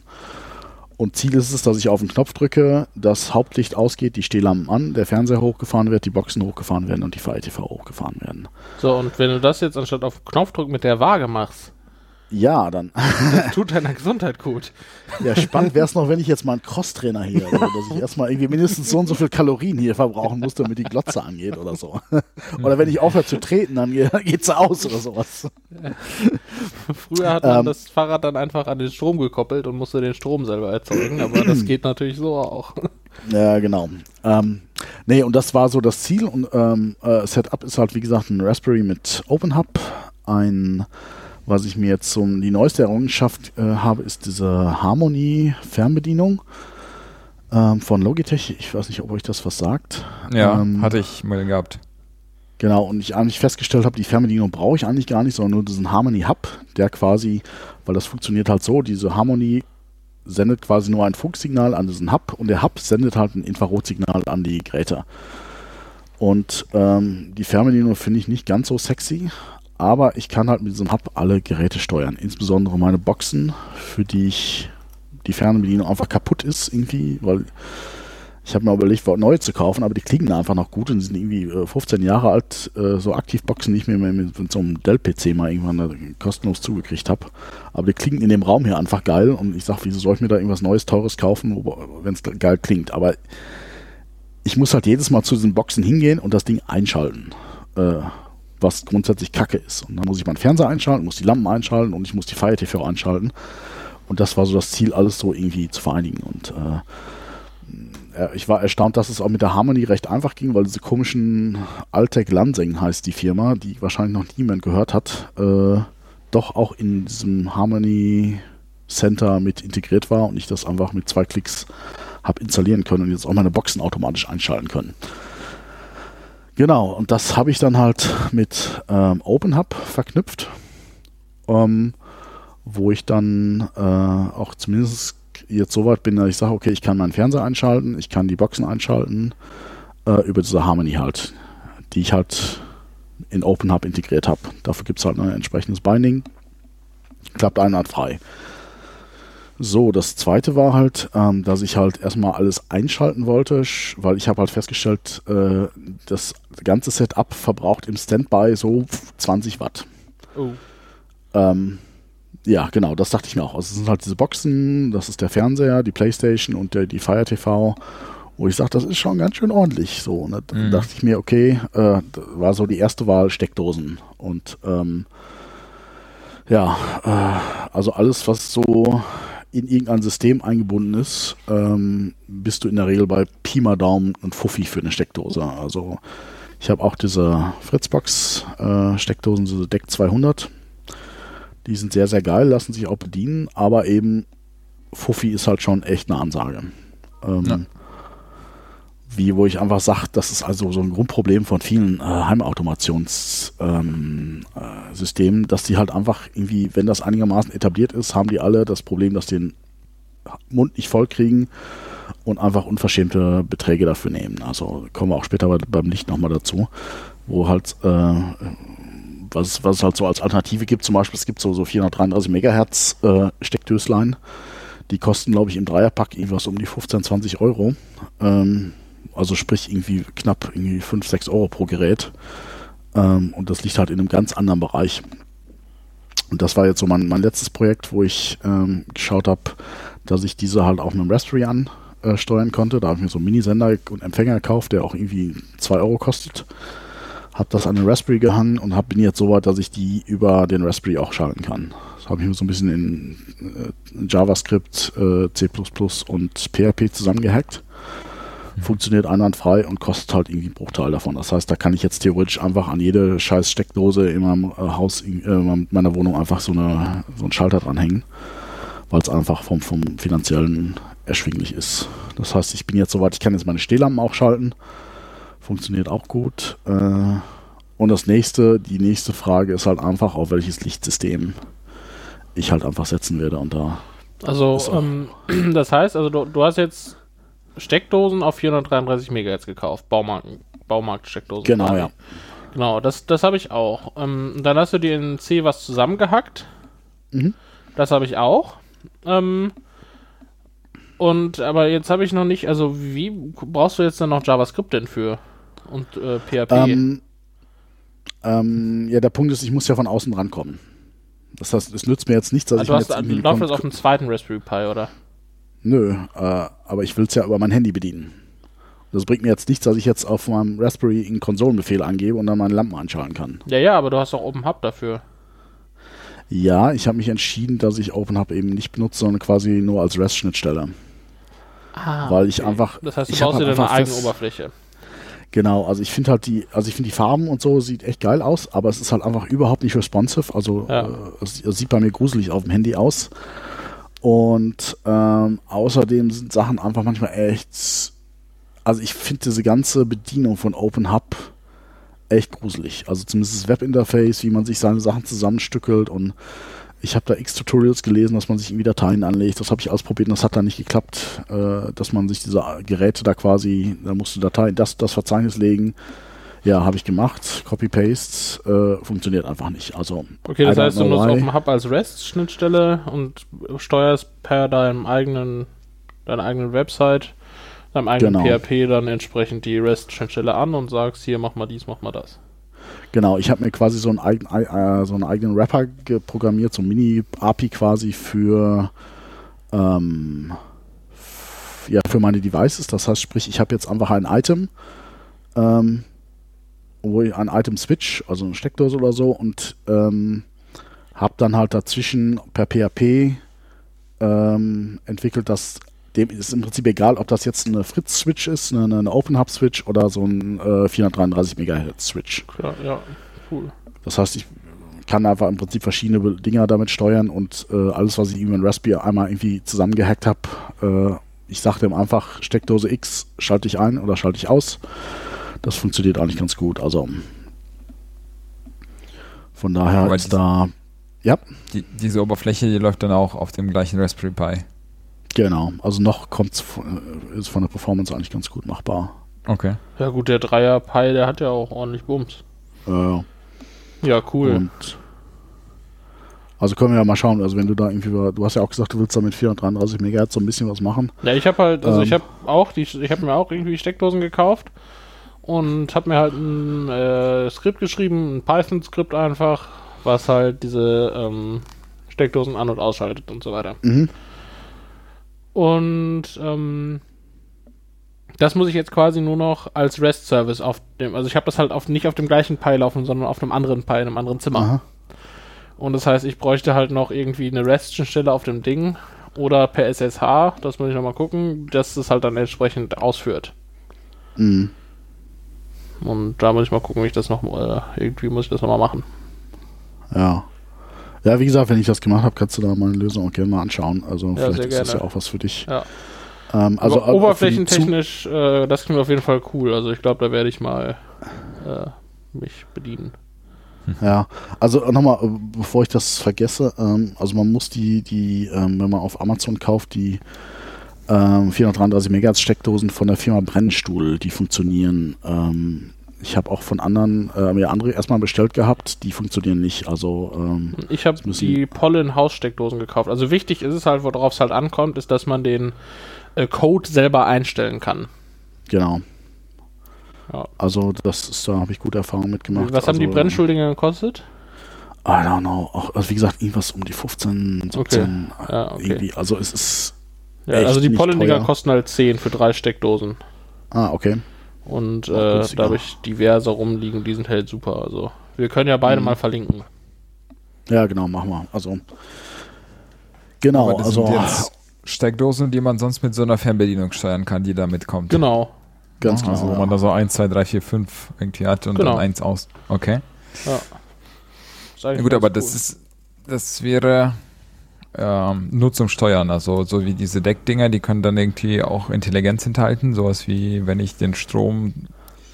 Speaker 1: Und Ziel ist es, dass ich auf den Knopf drücke, das Hauptlicht ausgeht, die Stehlampen an, der Fernseher hochgefahren wird, die Boxen hochgefahren werden und die Fire TV hochgefahren werden.
Speaker 2: So, und wenn du das jetzt anstatt auf Knopfdruck mit der Waage machst,
Speaker 1: Ja, dann.
Speaker 2: das tut deiner Gesundheit gut.
Speaker 1: Ja, spannend wäre es noch, wenn ich jetzt mal einen Crosstrainer hier, also, dass ich erstmal irgendwie mindestens so und so viel Kalorien hier verbrauchen muss, damit die Glotze angeht oder so. Oder wenn ich aufhöre zu treten, dann ge- geht's aus oder sowas.
Speaker 2: Früher hat man
Speaker 1: Ähm.
Speaker 2: das Fahrrad dann einfach an den Strom gekoppelt und musste den Strom selber erzeugen, aber das geht natürlich so auch.
Speaker 1: Ja, genau. Ähm, nee, und das war so das Ziel. Und ähm, äh, Setup ist halt, wie gesagt, ein Raspberry mit OpenHub. Ein, was ich mir jetzt zum, die neueste Errungenschaft äh, habe, ist diese Harmony-Fernbedienung ähm, von Logitech. Ich weiß nicht, ob euch das was sagt.
Speaker 3: Ja,
Speaker 1: Ähm,
Speaker 3: hatte ich mal gehabt.
Speaker 1: Genau, und ich eigentlich festgestellt habe, die Fernbedienung brauche ich eigentlich gar nicht, sondern nur diesen Harmony Hub, der quasi, weil das funktioniert halt so, diese Harmony sendet quasi nur ein Funksignal an diesen Hub und der Hub sendet halt ein Infrarotsignal an die Geräte. Und ähm, die Fernbedienung finde ich nicht ganz so sexy, aber ich kann halt mit diesem Hub alle Geräte steuern, insbesondere meine Boxen, für die ich die Fernbedienung einfach kaputt ist irgendwie, weil ich habe mir überlegt, neue zu kaufen, aber die klingen einfach noch gut und sind irgendwie äh, 15 Jahre alt, äh, so Aktivboxen, die ich mir mit, so einem Dell-PC mal irgendwann äh, kostenlos zugekriegt habe. Aber die klingen in dem Raum hier einfach geil und ich sage, wieso soll ich mir da irgendwas Neues, Teures kaufen, wenn es geil klingt. Aber ich muss halt jedes Mal zu diesen Boxen hingehen und das Ding einschalten, äh, was grundsätzlich kacke ist. Und dann muss ich meinen Fernseher einschalten, muss die Lampen einschalten und ich muss die Fire TV einschalten. Und das war so das Ziel, alles so irgendwie zu vereinigen. Und äh, ich war erstaunt, dass es auch mit der Harmony recht einfach ging, weil diese komischen Altec Lansing heißt die Firma, die wahrscheinlich noch niemand gehört hat, äh, doch auch in diesem Harmony Center mit integriert war und ich das einfach mit zwei Klicks habe installieren können und jetzt auch meine Boxen automatisch einschalten können. Genau, und das habe ich dann halt mit ähm, OpenHub verknüpft, ähm, wo ich dann äh, auch zumindest jetzt so weit bin, dass ich sage, okay, ich kann meinen Fernseher einschalten, ich kann die Boxen einschalten, äh, über diese Harmony halt, die ich halt in OpenHub integriert habe. Dafür gibt es halt ein entsprechendes Binding. Klappt einwandfrei. So, das zweite war halt, ähm, dass ich halt erstmal alles einschalten wollte, weil ich habe halt festgestellt, äh, das ganze Setup verbraucht im Standby so 20 Watt.
Speaker 2: Oh.
Speaker 1: Ähm, ja, genau, das dachte ich mir auch. Also es sind halt diese Boxen, das ist der Fernseher, die Playstation und der, die Fire TV. Wo ich sage, das ist schon ganz schön ordentlich. So, ne? Dann
Speaker 3: Mhm.
Speaker 1: dachte ich mir, okay, äh, war so die erste Wahl Steckdosen. Und ähm, ja, äh, also alles, was so in irgendein System eingebunden ist, ähm, bist du in der Regel bei Pi mal Daumen und Fuffi für eine Steckdose. Also ich habe auch diese Fritzbox äh, Steckdosen, diese Deck 200. Die sind sehr, sehr geil, lassen sich auch bedienen, aber eben Fuffi ist halt schon echt eine Ansage. Ähm,
Speaker 3: Ja.
Speaker 1: Wie, wo ich einfach sage, das ist also so ein Grundproblem von vielen äh, Heimautomationssystemen, ähm, äh, dass die halt einfach irgendwie, wenn das einigermaßen etabliert ist, haben die alle das Problem, dass die den Mund nicht voll kriegen und einfach unverschämte Beträge dafür nehmen. Also kommen wir auch später bei, beim Licht nochmal dazu, wo halt äh, was, was es halt so als Alternative gibt, zum Beispiel, es gibt so, so 433 Megahertz äh, Steckdöslein, die kosten, glaube ich, im Dreierpack irgendwas um die 15, 20 Euro. Ähm, Also sprich irgendwie knapp irgendwie 5, 6 Euro pro Gerät. Ähm, und das liegt halt in einem ganz anderen Bereich. Und das war jetzt so mein, mein letztes Projekt, wo ich ähm, geschaut habe, dass ich diese halt auch mit dem Raspberry ansteuern konnte. Da habe ich mir so einen Minisender und Empfänger gekauft, der auch irgendwie 2 Euro kostet. Habe das an den Raspberry gehangen und hab, bin jetzt so weit, dass ich die über den Raspberry auch schalten kann. Das habe ich mir so ein bisschen in, in JavaScript, äh, C++ und PHP zusammengehackt. Funktioniert einwandfrei und kostet halt irgendwie einen Bruchteil davon. Das heißt, da kann ich jetzt theoretisch einfach an jede scheiß Steckdose in meinem äh, Haus, in äh, meiner Wohnung einfach so, eine, so einen Schalter dranhängen, weil es einfach vom, vom finanziellen erschwinglich ist. Das heißt, ich bin jetzt soweit, ich kann jetzt meine Stehlampen auch schalten. Funktioniert auch gut. Äh, und das nächste, die nächste Frage ist halt einfach, auf welches Lichtsystem ich halt einfach setzen werde und da.
Speaker 2: Also, ähm, das heißt, also du, du hast jetzt Steckdosen auf 433 MHz gekauft, Baumarkt, Baumarkt-Steckdosen.
Speaker 1: Genau, ja.
Speaker 2: Genau, das, das habe ich auch. Ähm, dann hast du dir in C was zusammengehackt.
Speaker 1: Mhm.
Speaker 2: Das habe ich auch. Ähm, und aber jetzt habe ich noch nicht, also wie brauchst du jetzt dann noch JavaScript denn für? Und äh, PHP?
Speaker 1: Ähm, ähm, ja, der Punkt ist, ich muss ja von außen rankommen. Das heißt, es nützt mir jetzt nichts, dass
Speaker 2: also
Speaker 1: ich
Speaker 2: du hast, du läuft das auf dem zweiten Raspberry Pi, oder?
Speaker 1: Nö, äh, aber ich will es ja über mein Handy bedienen. Das bringt mir jetzt nichts, dass ich jetzt auf meinem Raspberry einen Konsolenbefehl angebe und dann meine Lampen anschalten kann.
Speaker 2: Ja, ja, aber du hast doch OpenHub dafür.
Speaker 1: Ja, ich habe mich entschieden, dass ich OpenHub eben nicht benutze, sondern quasi nur als REST-Schnittstelle.
Speaker 2: Ah,
Speaker 1: weil ich einfach.
Speaker 2: Das heißt, du
Speaker 1: ich
Speaker 2: baust dir
Speaker 1: halt
Speaker 2: deine eigene Oberfläche.
Speaker 1: Genau, also ich finde halt die, also ich finde die Farben und so sieht echt geil aus, aber es ist halt einfach überhaupt nicht responsive. Also
Speaker 2: Ja.
Speaker 1: äh, es, es sieht bei mir gruselig auf dem Handy aus. Und ähm, außerdem sind Sachen einfach manchmal echt. Also ich finde diese ganze Bedienung von OpenHub echt gruselig. Also zumindest das Webinterface, wie man sich seine Sachen zusammenstückelt und ich habe da x Tutorials gelesen, dass man sich irgendwie Dateien anlegt. Das habe ich ausprobiert und das hat dann nicht geklappt, äh, dass man sich diese Geräte da quasi, da musst du Dateien, das, das Verzeichnis legen. Ja, habe ich gemacht. Copy-Paste äh, funktioniert einfach nicht. Also,
Speaker 2: Okay, das heißt, du nutzt. OpenHub als REST-Schnittstelle und steuerst per deinem eigenen, deiner eigenen Website, deinem eigenen
Speaker 1: Genau.
Speaker 2: PHP dann entsprechend die REST-Schnittstelle an und sagst, hier, mach mal dies, mach mal das.
Speaker 1: Genau, ich habe mir quasi so einen, eigen, äh, so einen eigenen Wrapper geprogrammiert, so ein Mini-API quasi für, ähm, ja, für meine Devices. Das heißt, sprich, ich habe jetzt einfach ein Item, ähm, wo ich ein Item-Switch, also eine Steckdose oder so, und ähm, habe dann halt dazwischen per PHP ähm, entwickelt, dass dem ist im Prinzip egal, ob das jetzt eine Fritz-Switch ist, eine, eine Open-Hub-Switch oder so ein äh, 433 MHz-Switch.
Speaker 2: Ja, ja cool.
Speaker 1: Das heißt, ich kann einfach im Prinzip verschiedene Dinger damit steuern und äh, alles, was ich irgendwie in Raspberry einmal irgendwie zusammengehackt habe, äh, ich sage dem einfach, Steckdose X schalte ich ein oder schalte ich aus. Das funktioniert eigentlich ganz gut. Also von daher
Speaker 3: Aber
Speaker 1: ist
Speaker 3: die-
Speaker 1: da, ja,
Speaker 3: Die, diese Oberfläche, die läuft dann auch auf dem gleichen Raspberry Pi.
Speaker 1: genau. Also noch kommt's von, äh, ist von der Performance eigentlich ganz gut machbar.
Speaker 3: Okay.
Speaker 2: Ja gut, der Dreier Pi, der hat ja auch ordentlich Bums.
Speaker 1: Äh,
Speaker 2: Ja, cool.
Speaker 1: Und also können wir ja mal schauen. Also wenn du da irgendwie, du hast ja auch gesagt, du willst da mit 433 MHz so ein bisschen was machen.
Speaker 2: Ja, ich habe halt, also
Speaker 1: Ähm.
Speaker 2: ich habe auch die, ich habe mir auch irgendwie Steckdosen gekauft und habe mir halt ein äh, Skript geschrieben, ein Python-Skript einfach, was halt diese ähm, Steckdosen an- und ausschaltet und so weiter.
Speaker 1: Mhm.
Speaker 2: Und ähm, das muss ich jetzt quasi nur noch als REST-Service auf dem, also ich habe das halt auf, nicht auf dem gleichen Pi laufen, sondern auf einem anderen Pi in einem anderen Zimmer.
Speaker 1: Aha.
Speaker 2: Und das heißt, ich bräuchte halt noch irgendwie eine REST-Stelle auf dem Ding oder per SSH, das muss ich nochmal gucken, dass es halt dann entsprechend ausführt.
Speaker 1: Mhm.
Speaker 2: Und da muss ich mal gucken, wie ich das noch, äh, irgendwie muss ich das nochmal machen.
Speaker 1: Ja. Ja, wie gesagt, wenn ich das gemacht habe, kannst du da meine Lösung auch gerne mal anschauen. Also vielleicht
Speaker 2: sehr
Speaker 1: ist das ja
Speaker 2: gerne.
Speaker 1: auch was für dich.
Speaker 2: Ja.
Speaker 1: Ähm, also
Speaker 2: Aber oberflächentechnisch, äh, das klingt auf jeden Fall cool. Also ich glaube, da werde ich mal äh, mich bedienen.
Speaker 1: Ja, also nochmal, äh, bevor ich das vergesse, ähm, also man muss die, die, ähm, wenn man auf Amazon kauft, die ähm, 433 MHz Steckdosen von der Firma Brennstuhl, die funktionieren. Ähm, ich habe auch von anderen äh, mir andere erstmal bestellt gehabt, die funktionieren nicht. Also ähm,
Speaker 2: Ich habe die Pollen-Haussteckdosen gekauft. Also wichtig ist es halt, worauf es halt ankommt, ist, dass man den äh, Code selber einstellen kann.
Speaker 1: Genau.
Speaker 2: Ja.
Speaker 1: Also das ist, da habe ich gute Erfahrungen mitgemacht.
Speaker 2: Was haben die
Speaker 1: also,
Speaker 2: Brennschuldinger gekostet?
Speaker 1: I don't know. Auch, also wie gesagt, irgendwas um die 15, 17.
Speaker 2: Ja, okay.
Speaker 1: Irgendwie. Also es ist.
Speaker 2: Ja, also die Pollendinger
Speaker 1: teuer.
Speaker 2: kosten halt 10 für drei Steckdosen.
Speaker 1: Ah, okay.
Speaker 2: Und äh, da habe ich diverse rumliegen, die sind halt super. Also wir können ja beide
Speaker 1: Mhm.
Speaker 2: mal verlinken.
Speaker 1: Ja, genau, machen wir. Also. Genau,
Speaker 3: Aber das
Speaker 1: also.
Speaker 3: sind jetzt Steckdosen, die man sonst mit so einer Fernbedienung steuern kann, die da mitkommt.
Speaker 2: Genau.
Speaker 1: Ganz genau.
Speaker 3: Also wo man da so 1, 2, 3, 4, 5 irgendwie hat und
Speaker 2: Genau.
Speaker 3: dann eins aus. Okay.
Speaker 2: Ja.
Speaker 3: Ja, gut, aber
Speaker 2: cool.
Speaker 3: das ist, das wäre ähm, nur zum Steuern. Also so wie diese Deckdinger, die können dann irgendwie auch Intelligenz enthalten. Sowas wie, wenn ich den Strom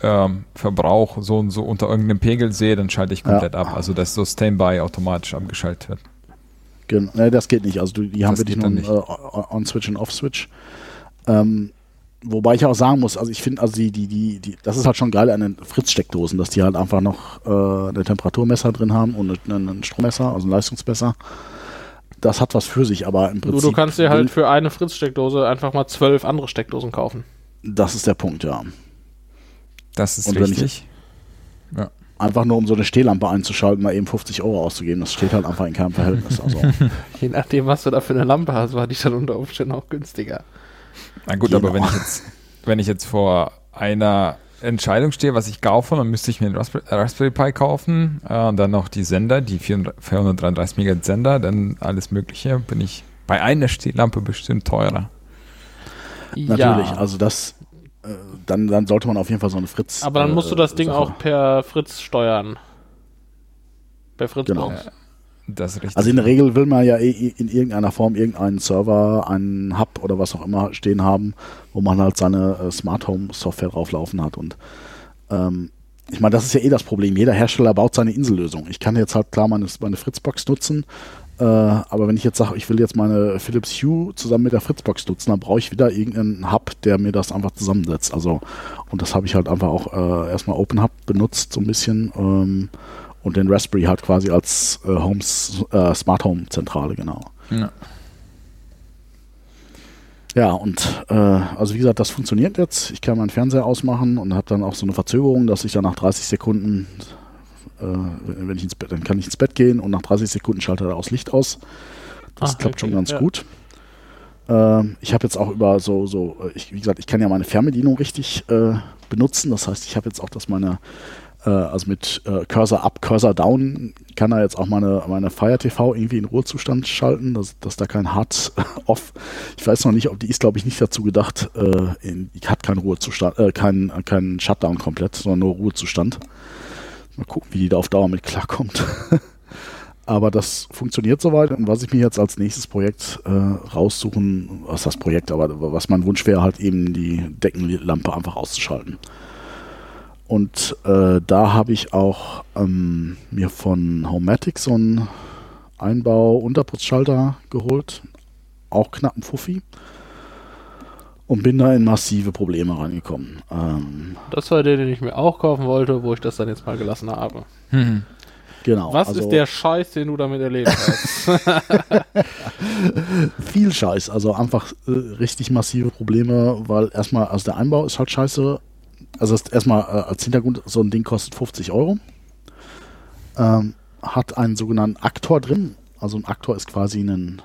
Speaker 3: ähm, Verbrauch so und so unter irgendeinem Pegel sehe, dann schalte ich komplett ab. Also dass so Standby automatisch abgeschaltet wird.
Speaker 1: Gen nee, das geht nicht. Also du, die haben wirklich nur einen äh, On-Switch und Off-Switch. Ähm, wobei ich auch sagen muss, also ich finde, also die, die, die, die, das ist halt schon geil an den Fritz-Steckdosen, dass die halt einfach noch äh, ein Temperaturmesser drin haben und ein, ein Strommesser, also ein Leistungsmesser. Das hat was für sich, aber im
Speaker 2: du,
Speaker 1: Prinzip.
Speaker 2: du kannst dir halt für eine Fritz-Steckdose einfach mal zwölf andere Steckdosen kaufen.
Speaker 1: Das ist der Punkt, ja.
Speaker 3: Das ist
Speaker 1: Und wenn ich-
Speaker 3: richtig.
Speaker 1: Einfach nur um so eine Stehlampe einzuschalten, mal eben 50 Euro auszugeben, das steht halt einfach in keinem Verhältnis. Also,
Speaker 2: Je nachdem, was du da für eine Lampe hast, war die dann unter Umständen auch günstiger.
Speaker 3: Na gut,
Speaker 1: Genau.
Speaker 3: aber wenn ich jetzt, wenn ich jetzt vor einer Entscheidung stehe, was ich kaufe, dann müsste ich mir einen Raspberry, Raspberry Pi kaufen äh, und dann noch die Sender, die 400 433 MHz Sender, dann alles Mögliche, bin ich bei einer Stehlampe bestimmt teurer.
Speaker 1: natürlich,
Speaker 2: Ja,
Speaker 1: also das, äh, dann, dann sollte man auf jeden Fall so eine Fritz.
Speaker 2: aber dann musst du das
Speaker 1: äh,
Speaker 2: Ding
Speaker 1: Sache-
Speaker 2: auch per Fritz steuern. Per Fritz
Speaker 1: Genau.
Speaker 3: Das ist richtig.
Speaker 1: Also in der Regel will man ja eh in irgendeiner Form irgendeinen Server, einen Hub oder was auch immer stehen haben, wo man halt seine äh, Smart Home Software drauflaufen hat. Und ähm, ich meine, das ist ja eh das Problem. Jeder Hersteller baut seine Insellösung. Ich kann jetzt halt klar meine, meine Fritzbox nutzen, äh, aber wenn ich jetzt sage, ich will jetzt meine Philips Hue zusammen mit der Fritzbox nutzen, dann brauche ich wieder irgendeinen Hub, der mir das einfach zusammensetzt. Also und das habe ich halt einfach auch äh, erstmal Open Hub benutzt, so ein bisschen. Ähm, und den Raspberry halt quasi als äh, Homes, äh, Smart Home Zentrale, genau.
Speaker 3: Ja.
Speaker 1: Ja, und äh, also wie gesagt, das funktioniert jetzt. Ich kann meinen Fernseher ausmachen und habe dann auch so eine Verzögerung, dass ich dann nach 30 Sekunden, äh, wenn ich ins Bett, dann kann ich ins Bett gehen und nach 30 Sekunden schaltet er aus Licht aus. Das
Speaker 2: Ah,
Speaker 1: klappt
Speaker 2: okay,
Speaker 1: schon ganz
Speaker 2: ja.
Speaker 1: gut. Ähm, ich habe jetzt auch über so, so, ich, wie gesagt, ich kann ja meine Fernbedienung richtig äh, benutzen. Das heißt, ich habe jetzt auch, dass meine, also mit äh, Cursor up, Cursor down, kann er jetzt auch meine, meine Fire TV irgendwie in Ruhezustand schalten, dass, dass da kein Hard off. Ich weiß noch nicht, ob die ist, glaube ich, nicht dazu gedacht, äh, in, hat keinen Ruhezustand, äh, keinen keinen Shutdown komplett, sondern nur Ruhezustand. Mal gucken, wie die da auf Dauer mit klarkommt. Aber das funktioniert soweit. Und was ich mir jetzt als nächstes Projekt äh, raussuchen, was das Projekt, aber was mein Wunsch wäre, halt eben die Deckenlampe einfach auszuschalten. Und äh, da habe ich auch ähm, mir von Homematic so einen Einbau-Unterputzschalter geholt. Auch knapp ein Fuffi. Und bin da in massive Probleme reingekommen. Ähm,
Speaker 2: Das war der, den ich mir auch kaufen wollte, wo ich das dann jetzt mal gelassen habe.
Speaker 3: Hm.
Speaker 1: genau.
Speaker 2: Was
Speaker 1: also
Speaker 2: ist der Scheiß, den du damit erlebt hast?
Speaker 1: viel Scheiß, also einfach äh, richtig massive Probleme, weil erstmal, also der Einbau ist halt scheiße. Also erstmal äh, als Hintergrund, so ein Ding kostet 50 Euro. Ähm, hat einen sogenannten Aktor drin. Also ein Aktor ist quasi ein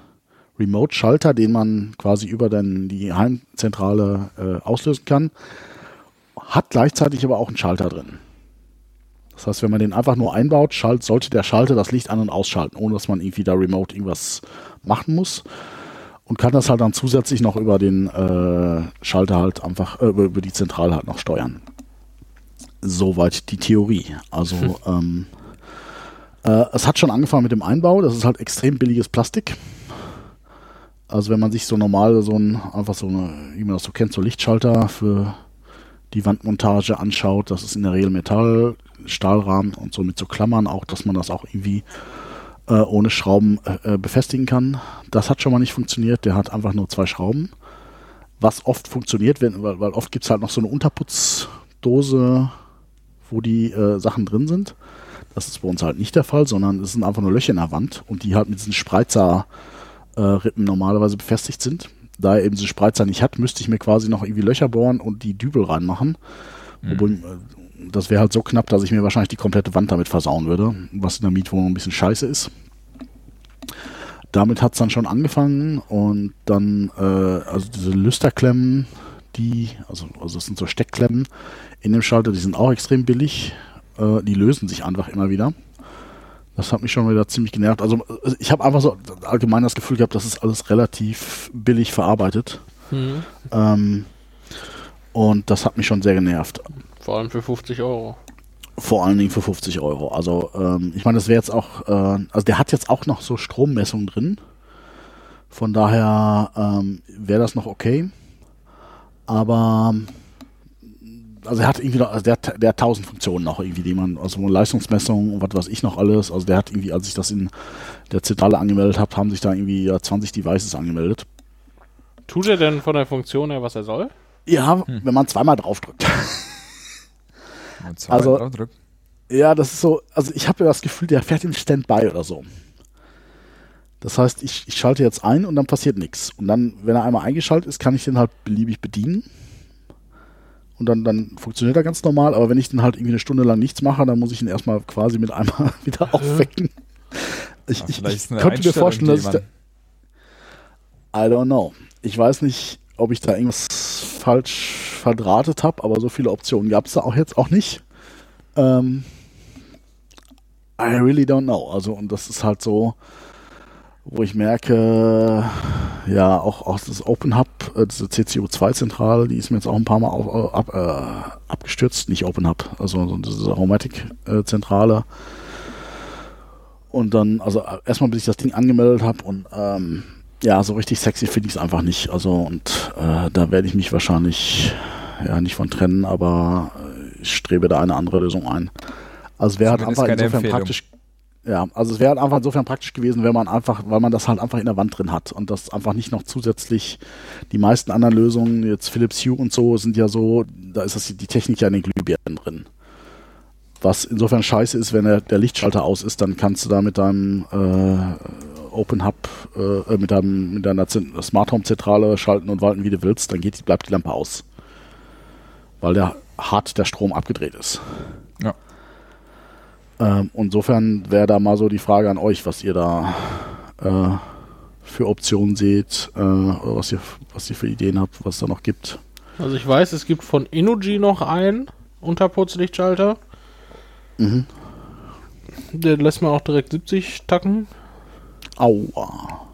Speaker 1: Remote-Schalter, den man quasi über den, die Heimzentrale äh, auslösen kann. Hat gleichzeitig aber auch einen Schalter drin. Das heißt, wenn man den einfach nur einbaut, sollte der Schalter das Licht an- und ausschalten, ohne dass man irgendwie da remote irgendwas machen muss. Und kann das halt dann zusätzlich noch über den äh, Schalter halt einfach, äh, über, die Zentrale halt noch steuern. Soweit die Theorie. Also, ähm, äh, es hat schon angefangen mit dem Einbau. Das ist halt extrem billiges Plastik. Also, wenn man sich so normal so ein, einfach so eine, wie man das so kennt, so Lichtschalter für die Wandmontage anschaut, das ist in der Regel Metall, Stahlrahmen und so mit so Klammern auch, dass man das auch irgendwie äh, ohne Schrauben äh, äh, befestigen kann. Das hat schon mal nicht funktioniert. Der hat einfach nur zwei Schrauben. Was oft funktioniert, wenn, weil, weil oft gibt es halt noch so eine Unterputzdose, wo die äh, Sachen drin sind. Das ist bei uns halt nicht der Fall, sondern es sind einfach nur Löcher in der Wand und die halt mit diesen Spreizer äh, Rippen normalerweise befestigt sind. da er eben diese Spreizer nicht hat, müsste ich mir quasi noch irgendwie Löcher bohren und die Dübel reinmachen.
Speaker 3: Mhm.
Speaker 1: Das wäre halt so knapp, dass ich mir wahrscheinlich die komplette Wand damit versauen würde, was in der Mietwohnung ein bisschen scheiße ist. Damit hat es dann schon angefangen und dann, äh, also diese Lüsterklemmen, die, also, also das sind so Steckklemmen in dem Schalter, die sind auch extrem billig. Äh, die lösen sich einfach immer wieder. Das hat mich schon wieder ziemlich genervt. Also äh, ich habe einfach so allgemein das Gefühl gehabt, das ist alles relativ billig verarbeitet.
Speaker 2: Mhm.
Speaker 1: Ähm, und das hat mich schon sehr genervt.
Speaker 2: Vor allem für 50 Euro.
Speaker 1: Vor allen Dingen für 50 Euro. Also ähm, ich meine, das wäre jetzt auch, äh, also der hat jetzt auch noch so Strommessungen drin. Von daher ähm, wäre das noch okay. Aber also er hat irgendwie noch, also der, hat- der hat tausend Funktionen noch irgendwie, die man, also Leistungsmessung und was weiß ich noch alles. Also der hat irgendwie, als ich das in der Zentrale angemeldet habe, haben sich da irgendwie ja, 20 Devices angemeldet.
Speaker 2: Tut er denn von der Funktion her, was er soll?
Speaker 1: Ja, wenn man zweimal draufdrückt.
Speaker 3: Zwar
Speaker 1: Also-. Ja, das ist so, also ich habe ja das Gefühl, der fährt im Standby oder so. Das heißt, ich, ich schalte jetzt ein und dann passiert nichts. Und dann, wenn er einmal eingeschaltet ist, kann ich den halt beliebig bedienen. Und dann, dann funktioniert er ganz normal, aber wenn ich dann halt irgendwie eine Stunde lang nichts mache, dann muss ich ihn erstmal quasi mit einmal wieder aufwecken. Ich,
Speaker 3: Ja,
Speaker 1: ich, ich könnte mir vorstellen, dass ich da, I don't know. Ich weiß nicht, ob ich da irgendwas falsch verdrahtet habe, aber so viele Optionen gab es da auch jetzt auch nicht. Ähm, I really don't know. Also, und das ist halt so, wo ich merke, ja, auch, auch das Open Hub, äh, diese CCU2-Zentrale, die ist mir jetzt auch ein paar Mal auf, ab, äh, abgestürzt. Nicht Open Hub, also so diese Aromatic-Zentrale. Und dann, also äh, erstmal bis ich das Ding angemeldet habe und ähm, ja, so richtig sexy finde ich es einfach nicht. Also und äh, da werde ich mich wahrscheinlich ja nicht von trennen, aber ich strebe da eine andere Lösung ein. Also wäre halt einfach insofern
Speaker 3: Empfehlung.
Speaker 1: praktisch. Ja, also es wäre halt einfach insofern praktisch gewesen, wenn man einfach, weil man das halt einfach in der Wand drin hat und das einfach nicht noch zusätzlich die meisten anderen Lösungen, jetzt Philips Hue und so, sind ja so, da ist das die Technik ja in den Glühbirnen drin. Was insofern scheiße ist, wenn der, der Lichtschalter aus ist, dann kannst du da mit deinem äh, Open Hub, äh, mit, deinem, mit deiner Zent- Smart Home Zentrale schalten und walten, wie du willst, dann geht, die- bleibt die Lampe aus. Weil der hart der Strom abgedreht ist.
Speaker 3: Ja.
Speaker 1: Ähm, insofern wäre da mal so die Frage an euch, was ihr da äh, für Optionen seht, äh, oder was ihr, was ihr für Ideen habt, was es da noch gibt.
Speaker 2: Also ich weiß, es gibt von Innogy noch einen Unterputzlichtschalter.
Speaker 1: Mhm.
Speaker 2: Der lässt man auch direkt 70 tacken.
Speaker 1: Aua.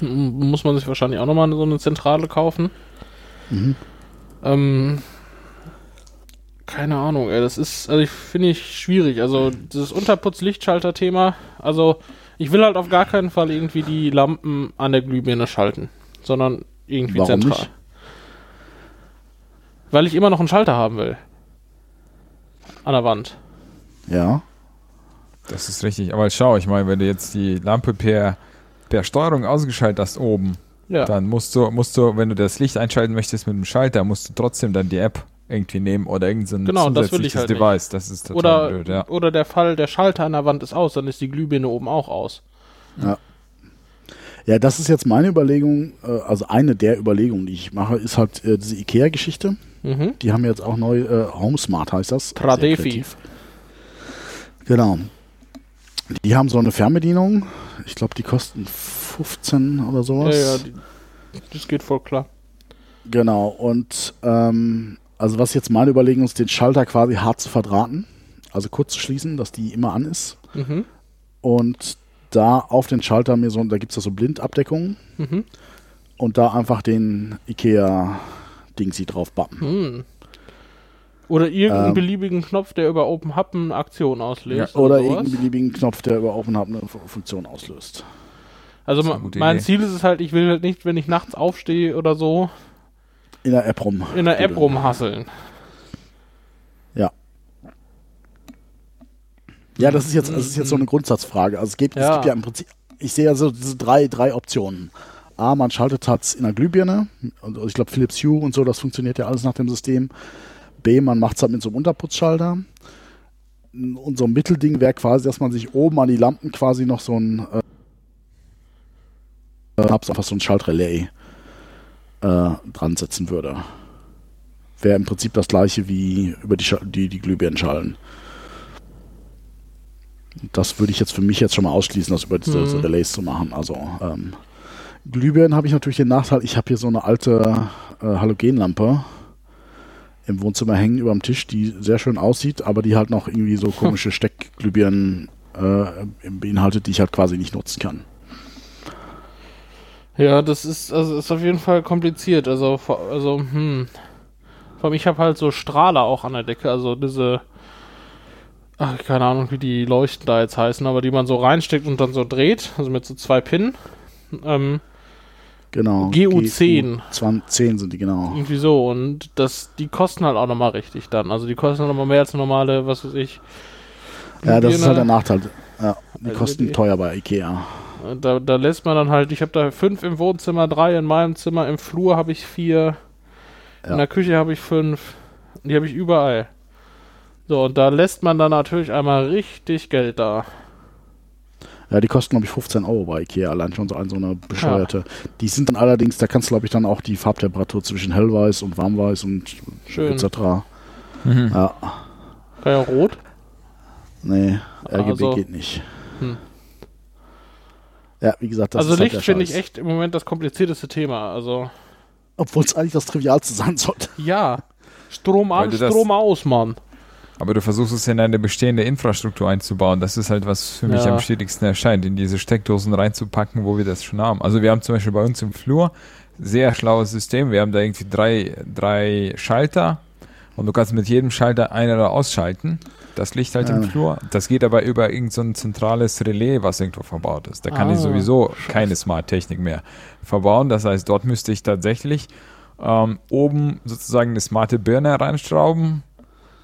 Speaker 2: Muss man sich wahrscheinlich auch nochmal so eine Zentrale kaufen.
Speaker 1: Mhm.
Speaker 2: Ähm, keine Ahnung, ey, das ist, also ich finde ich schwierig. Also dieses Unterputzlichtschalter-Thema, also ich will halt auf gar keinen Fall irgendwie die Lampen an der Glühbirne schalten, sondern irgendwie
Speaker 1: Warum
Speaker 2: zentral.
Speaker 1: nicht?
Speaker 2: Weil ich immer noch einen Schalter haben will. An der Wand.
Speaker 1: Ja.
Speaker 3: Das ist richtig. Aber schau, ich meine, wenn du jetzt die Lampe per, per Steuerung ausgeschaltet hast oben,
Speaker 2: Ja.
Speaker 3: dann musst du, musst du, wenn du das Licht einschalten möchtest mit dem Schalter, musst du trotzdem dann die App irgendwie nehmen oder irgendein
Speaker 2: Genau, das will ich
Speaker 3: zusätzliches
Speaker 2: halt nicht.
Speaker 3: Device. Das ist total
Speaker 2: Oder,
Speaker 3: blöd, ja.
Speaker 2: oder der Fall, der Schalter an der Wand ist aus, dann ist die Glühbirne oben auch aus.
Speaker 1: Ja, das ist jetzt meine Überlegung, äh, also eine der Überlegungen, die ich mache, ist halt äh, diese IKEA-Geschichte.
Speaker 2: Mhm.
Speaker 1: Die haben jetzt auch neu, äh, HomeSmart heißt das. Sehr
Speaker 2: Tradefi.
Speaker 1: Genau. Die haben so eine Fernbedienung. Ich glaube, die kosten 15 oder
Speaker 2: Ja,
Speaker 1: sowas.
Speaker 2: ja, die, das geht voll klar.
Speaker 1: Genau. Und ähm, also was jetzt meine Überlegung ist, den Schalter quasi hart zu verdrahten. Also kurz zu schließen, dass die immer an ist.
Speaker 2: Mhm.
Speaker 1: Und da auf den Schalter mir so, da gibt es so Blindabdeckungen.
Speaker 2: Mhm.
Speaker 1: Und da einfach den IKEA-Dingsy drauf bappen.
Speaker 2: Hm. Oder irgendeinen
Speaker 1: Ähm.
Speaker 2: beliebigen Knopf, der über Open Hub eine Aktion auslöst.
Speaker 1: Oder
Speaker 2: sowas.
Speaker 1: irgendeinen beliebigen Knopf, der über Open Hub eine Fu- Funktion auslöst.
Speaker 2: Also ma- mein
Speaker 3: Idee.
Speaker 2: Ziel ist es halt, ich will halt nicht, wenn ich nachts aufstehe oder so,
Speaker 1: In der App rum.
Speaker 2: in der App rumhasseln.
Speaker 1: Ja, das ist jetzt, das ist jetzt so eine Grundsatzfrage. Also es, geht, es
Speaker 2: Ja.
Speaker 1: gibt ja im Prinzip, ich sehe ja so diese drei, drei Optionen. A, man schaltet es in der Glühbirne. Also ich glaube Philips Hue und so, das funktioniert ja alles nach dem System. B, man macht es halt mit so einem Unterputzschalter. Und so ein Mittelding wäre quasi, dass man sich oben an die Lampen quasi noch so ein äh, hab's einfach so ein Schaltrelais äh, dran setzen würde. Wäre im Prinzip das gleiche wie über die, Scha- die, die Glühbirnenschalen. Das würde ich jetzt für mich jetzt schon mal ausschließen, das über diese,
Speaker 2: Mhm.
Speaker 1: diese Relays zu machen. Also ähm, Glühbirnen habe ich natürlich den Nachteil, ich habe hier so eine alte äh, Halogenlampe im Wohnzimmer hängen über dem Tisch, die sehr schön aussieht, aber die halt noch irgendwie so komische Steckglühbirnen äh, beinhaltet, die ich halt quasi nicht nutzen kann.
Speaker 2: Ja, das ist, also ist auf jeden Fall kompliziert. Also, also, hm. Vor allem, ich habe halt so Strahler auch an der Decke, also diese, ach, keine Ahnung, wie die Leuchten da jetzt heißen, aber die man so reinsteckt und dann so dreht, also mit so zwei Pinnen. Ähm,
Speaker 1: Genau.
Speaker 2: GU10.
Speaker 1: 10 sind die, genau.
Speaker 2: irgendwie so. Und das, die kosten halt auch nochmal richtig dann. Also die kosten nochmal mehr als normale, was weiß ich.
Speaker 1: Ja, das ist halt der Nachteil. Ja, die
Speaker 2: Also
Speaker 1: kosten
Speaker 2: die-
Speaker 1: teuer bei Ikea.
Speaker 2: Da, da lässt man dann halt, ich habe da fünf im Wohnzimmer, drei in meinem Zimmer, im Flur habe ich vier,
Speaker 1: Ja.
Speaker 2: in der Küche habe ich fünf, die habe ich überall. So, und da lässt man dann natürlich einmal richtig Geld da.
Speaker 1: Ja, die kosten, glaube ich, 15 Euro bei Ikea, allein schon so, ein, so eine bescheuerte. Die sind dann allerdings, da kannst du, glaube ich, dann auch die Farbtemperatur zwischen hellweiß und warmweiß und
Speaker 2: Schön.
Speaker 1: etc.
Speaker 3: Mhm.
Speaker 1: Ja,
Speaker 2: ja rot.
Speaker 1: nee, RGB
Speaker 2: Also-
Speaker 1: geht nicht.
Speaker 2: Hm.
Speaker 1: Ja, wie gesagt, das
Speaker 2: also
Speaker 1: ist halt
Speaker 2: Licht
Speaker 1: der
Speaker 2: finde ich echt im Moment das komplizierteste Thema. Also,
Speaker 1: Obwohl es eigentlich das Trivialste sein sollte.
Speaker 2: ja. Strom an, Strom aus, Mann.
Speaker 3: Aber du versuchst es in eine bestehende Infrastruktur einzubauen. Das ist halt, was für mich
Speaker 2: Ja.
Speaker 3: am schwierigsten erscheint, in diese Steckdosen reinzupacken, wo wir das schon haben. Also wir haben zum Beispiel bei uns im Flur sehr schlaues System. Wir haben da irgendwie drei, drei Schalter und du kannst mit jedem Schalter ein- oder ausschalten. Das Licht halt im
Speaker 1: Ja.
Speaker 3: Flur. Das geht aber über irgendein so zentrales Relais, was irgendwo verbaut ist. Da kann ich
Speaker 2: Ah,
Speaker 3: sowieso keine Smart-Technik mehr verbauen. Das heißt, dort müsste ich tatsächlich ähm, oben sozusagen eine smarte Birne reinschrauben,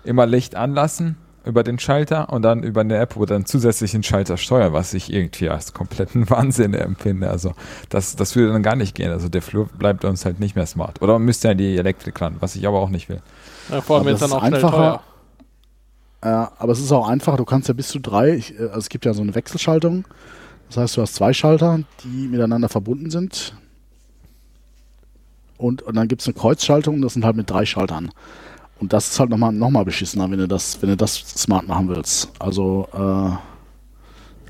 Speaker 3: immer Licht anlassen über den Schalter und dann über eine App, wo dann zusätzlich den Schalter steuern, was ich irgendwie als kompletten Wahnsinn empfinde. Also das, das würde dann gar nicht gehen. Also der Flur bleibt uns halt nicht mehr smart. Oder man müsste ja die Elektrik ran, was ich aber auch nicht will.
Speaker 2: Ja, vor allem
Speaker 1: Aber
Speaker 2: jetzt dann auch schnell
Speaker 1: einfacher.
Speaker 2: teuer.
Speaker 1: Ja, aber es ist auch einfach, du kannst ja bis zu drei, ich, äh, also es gibt ja so eine Wechselschaltung. Das heißt, du hast zwei Schalter, die miteinander verbunden sind. Und, und dann gibt es eine Kreuzschaltung, das sind halt mit drei Schaltern. Und das ist halt nochmal noch mal beschissener, wenn du das, wenn du das smart machen willst. Also, äh, also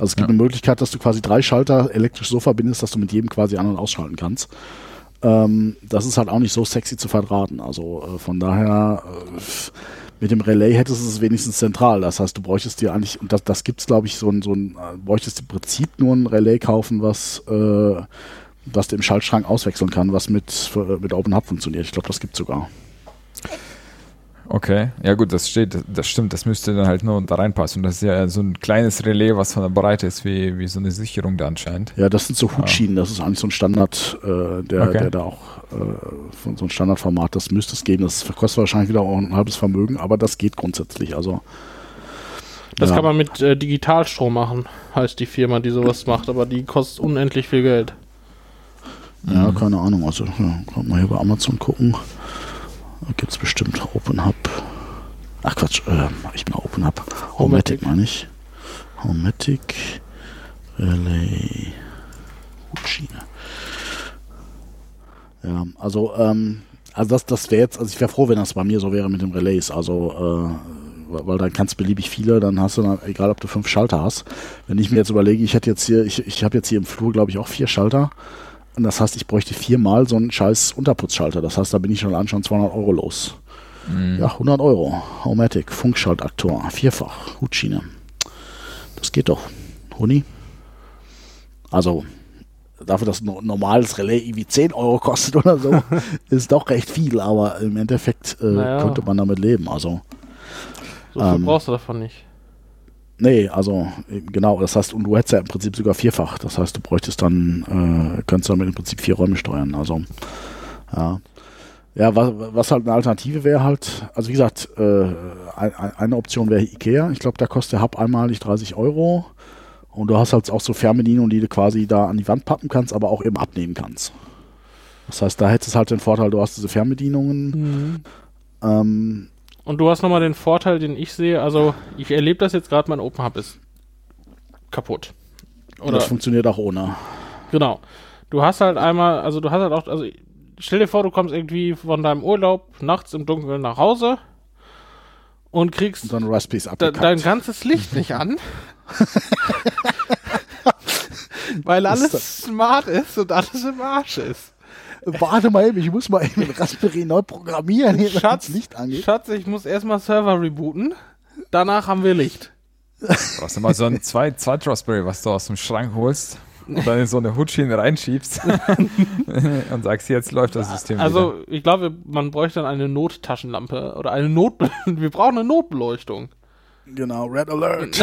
Speaker 1: es gibt
Speaker 3: Ja.
Speaker 1: eine Möglichkeit, dass du quasi drei Schalter elektrisch so verbindest, dass du mit jedem quasi an- und ausschalten kannst. Ähm, das ist halt auch nicht so sexy zu verdrahten. Also äh, von daher, äh, mit dem Relay hättest du es wenigstens zentral. Das heißt, du bräuchtest dir eigentlich, und das, das gibt es, glaube ich, so ein, so ein, äh, bräuchtest im Prinzip nur ein Relay kaufen, was, äh, was du im Schaltschrank auswechseln kann, was mit, für- mit Open Hub funktioniert. Ich glaube, das gibt sogar.
Speaker 3: Okay, ja gut, das steht, das stimmt, das müsste dann halt nur da reinpassen. Und das ist ja so ein kleines Relais, was von der Breite ist, wie, wie so eine Sicherung da anscheinend.
Speaker 1: Ja, das sind so Hutschienen, das ist eigentlich so ein Standard, äh, der,
Speaker 3: Okay.
Speaker 1: der da auch äh, von so ein Standardformat, das müsste es geben. Das kostet wahrscheinlich wieder auch ein halbes Vermögen, aber das geht grundsätzlich. Also
Speaker 2: Das
Speaker 1: ja.
Speaker 2: kann man mit äh, Digitalstrom machen, heißt die Firma, die sowas macht, aber die kostet unendlich viel Geld.
Speaker 1: Ja, keine Ahnung. Also, ja, kann man hier bei Amazon gucken. Da gibt es bestimmt Open Hub. Ach Quatsch, äh, ich bin Open Hub. Homematic meine ich. Homematic Relay Hutschiene. Ja, also, ähm, also das, das wäre jetzt, also ich wäre froh, wenn das bei mir so wäre mit dem Relays. Also, äh, weil- weil dann kannst du beliebig viele, dann hast du dann, egal ob du fünf Schalter hast. Wenn ich mir jetzt überlege, ich hätte jetzt hier, ich, ich habe jetzt hier im Flur, glaube ich, auch vier Schalter. Und das heißt, ich bräuchte viermal so einen scheiß Unterputzschalter. Das heißt, da bin ich schon an schon 200 Euro los.
Speaker 3: Mhm.
Speaker 1: Ja, 100 Euro. Homematic, Funkschaltaktor, vierfach, Hutschiene. Das geht doch. Huni? Also, dafür, dass ein normales Relais irgendwie 10 Euro kostet oder so, ist doch recht viel. Aber im Endeffekt äh,
Speaker 2: Naja.
Speaker 1: könnte man damit leben. Also,
Speaker 2: So viel
Speaker 1: Ähm.
Speaker 2: brauchst du davon nicht.
Speaker 1: Nee, also, genau. Das heißt, und du hättest ja im Prinzip sogar vierfach. Das heißt, du bräuchtest dann, äh, könntest damit im Prinzip vier Räume steuern. Also, ja. Ja, was, was halt eine Alternative wäre halt, also wie gesagt, äh, ein, ein- eine Option wäre Ikea. Ich glaube, da kostet der Hub einmalig 30 Euro. Und du hast halt auch so Fernbedienungen, die du quasi da an die Wand pappen kannst, aber auch eben abnehmen kannst. Das heißt, da hättest du halt den Vorteil, du hast diese Fernbedienungen. Ähm,
Speaker 2: Und du hast nochmal den Vorteil, den ich sehe, also ich erlebe das jetzt gerade, mein Open Hub ist kaputt.
Speaker 1: und
Speaker 2: Oder
Speaker 1: das funktioniert auch ohne.
Speaker 2: Genau. Du hast halt einmal, also du hast halt auch, also stell dir vor, du kommst irgendwie von deinem Urlaub nachts im Dunkeln nach Hause und kriegst
Speaker 1: Und dann
Speaker 2: de dein ganzes Licht nicht an. Weil alles smart ist und alles im Arsch ist.
Speaker 1: Warte mal eben, ich muss mal eben den Raspberry neu programmieren, hier,
Speaker 2: Schatz,
Speaker 1: das Licht angeht.
Speaker 2: Schatz, ich muss erstmal Server rebooten. Danach haben wir Licht.
Speaker 3: Du brauchst immer so ein zwei, zweit Raspberry, was du aus dem Schrank holst und dann in so eine Hutschiene reinschiebst und sagst, jetzt läuft das System
Speaker 2: Also, ich glaube, man bräuchte dann eine Nottaschenlampe oder eine Not. wir brauchen eine Notbeleuchtung.
Speaker 1: Genau, Red Alert.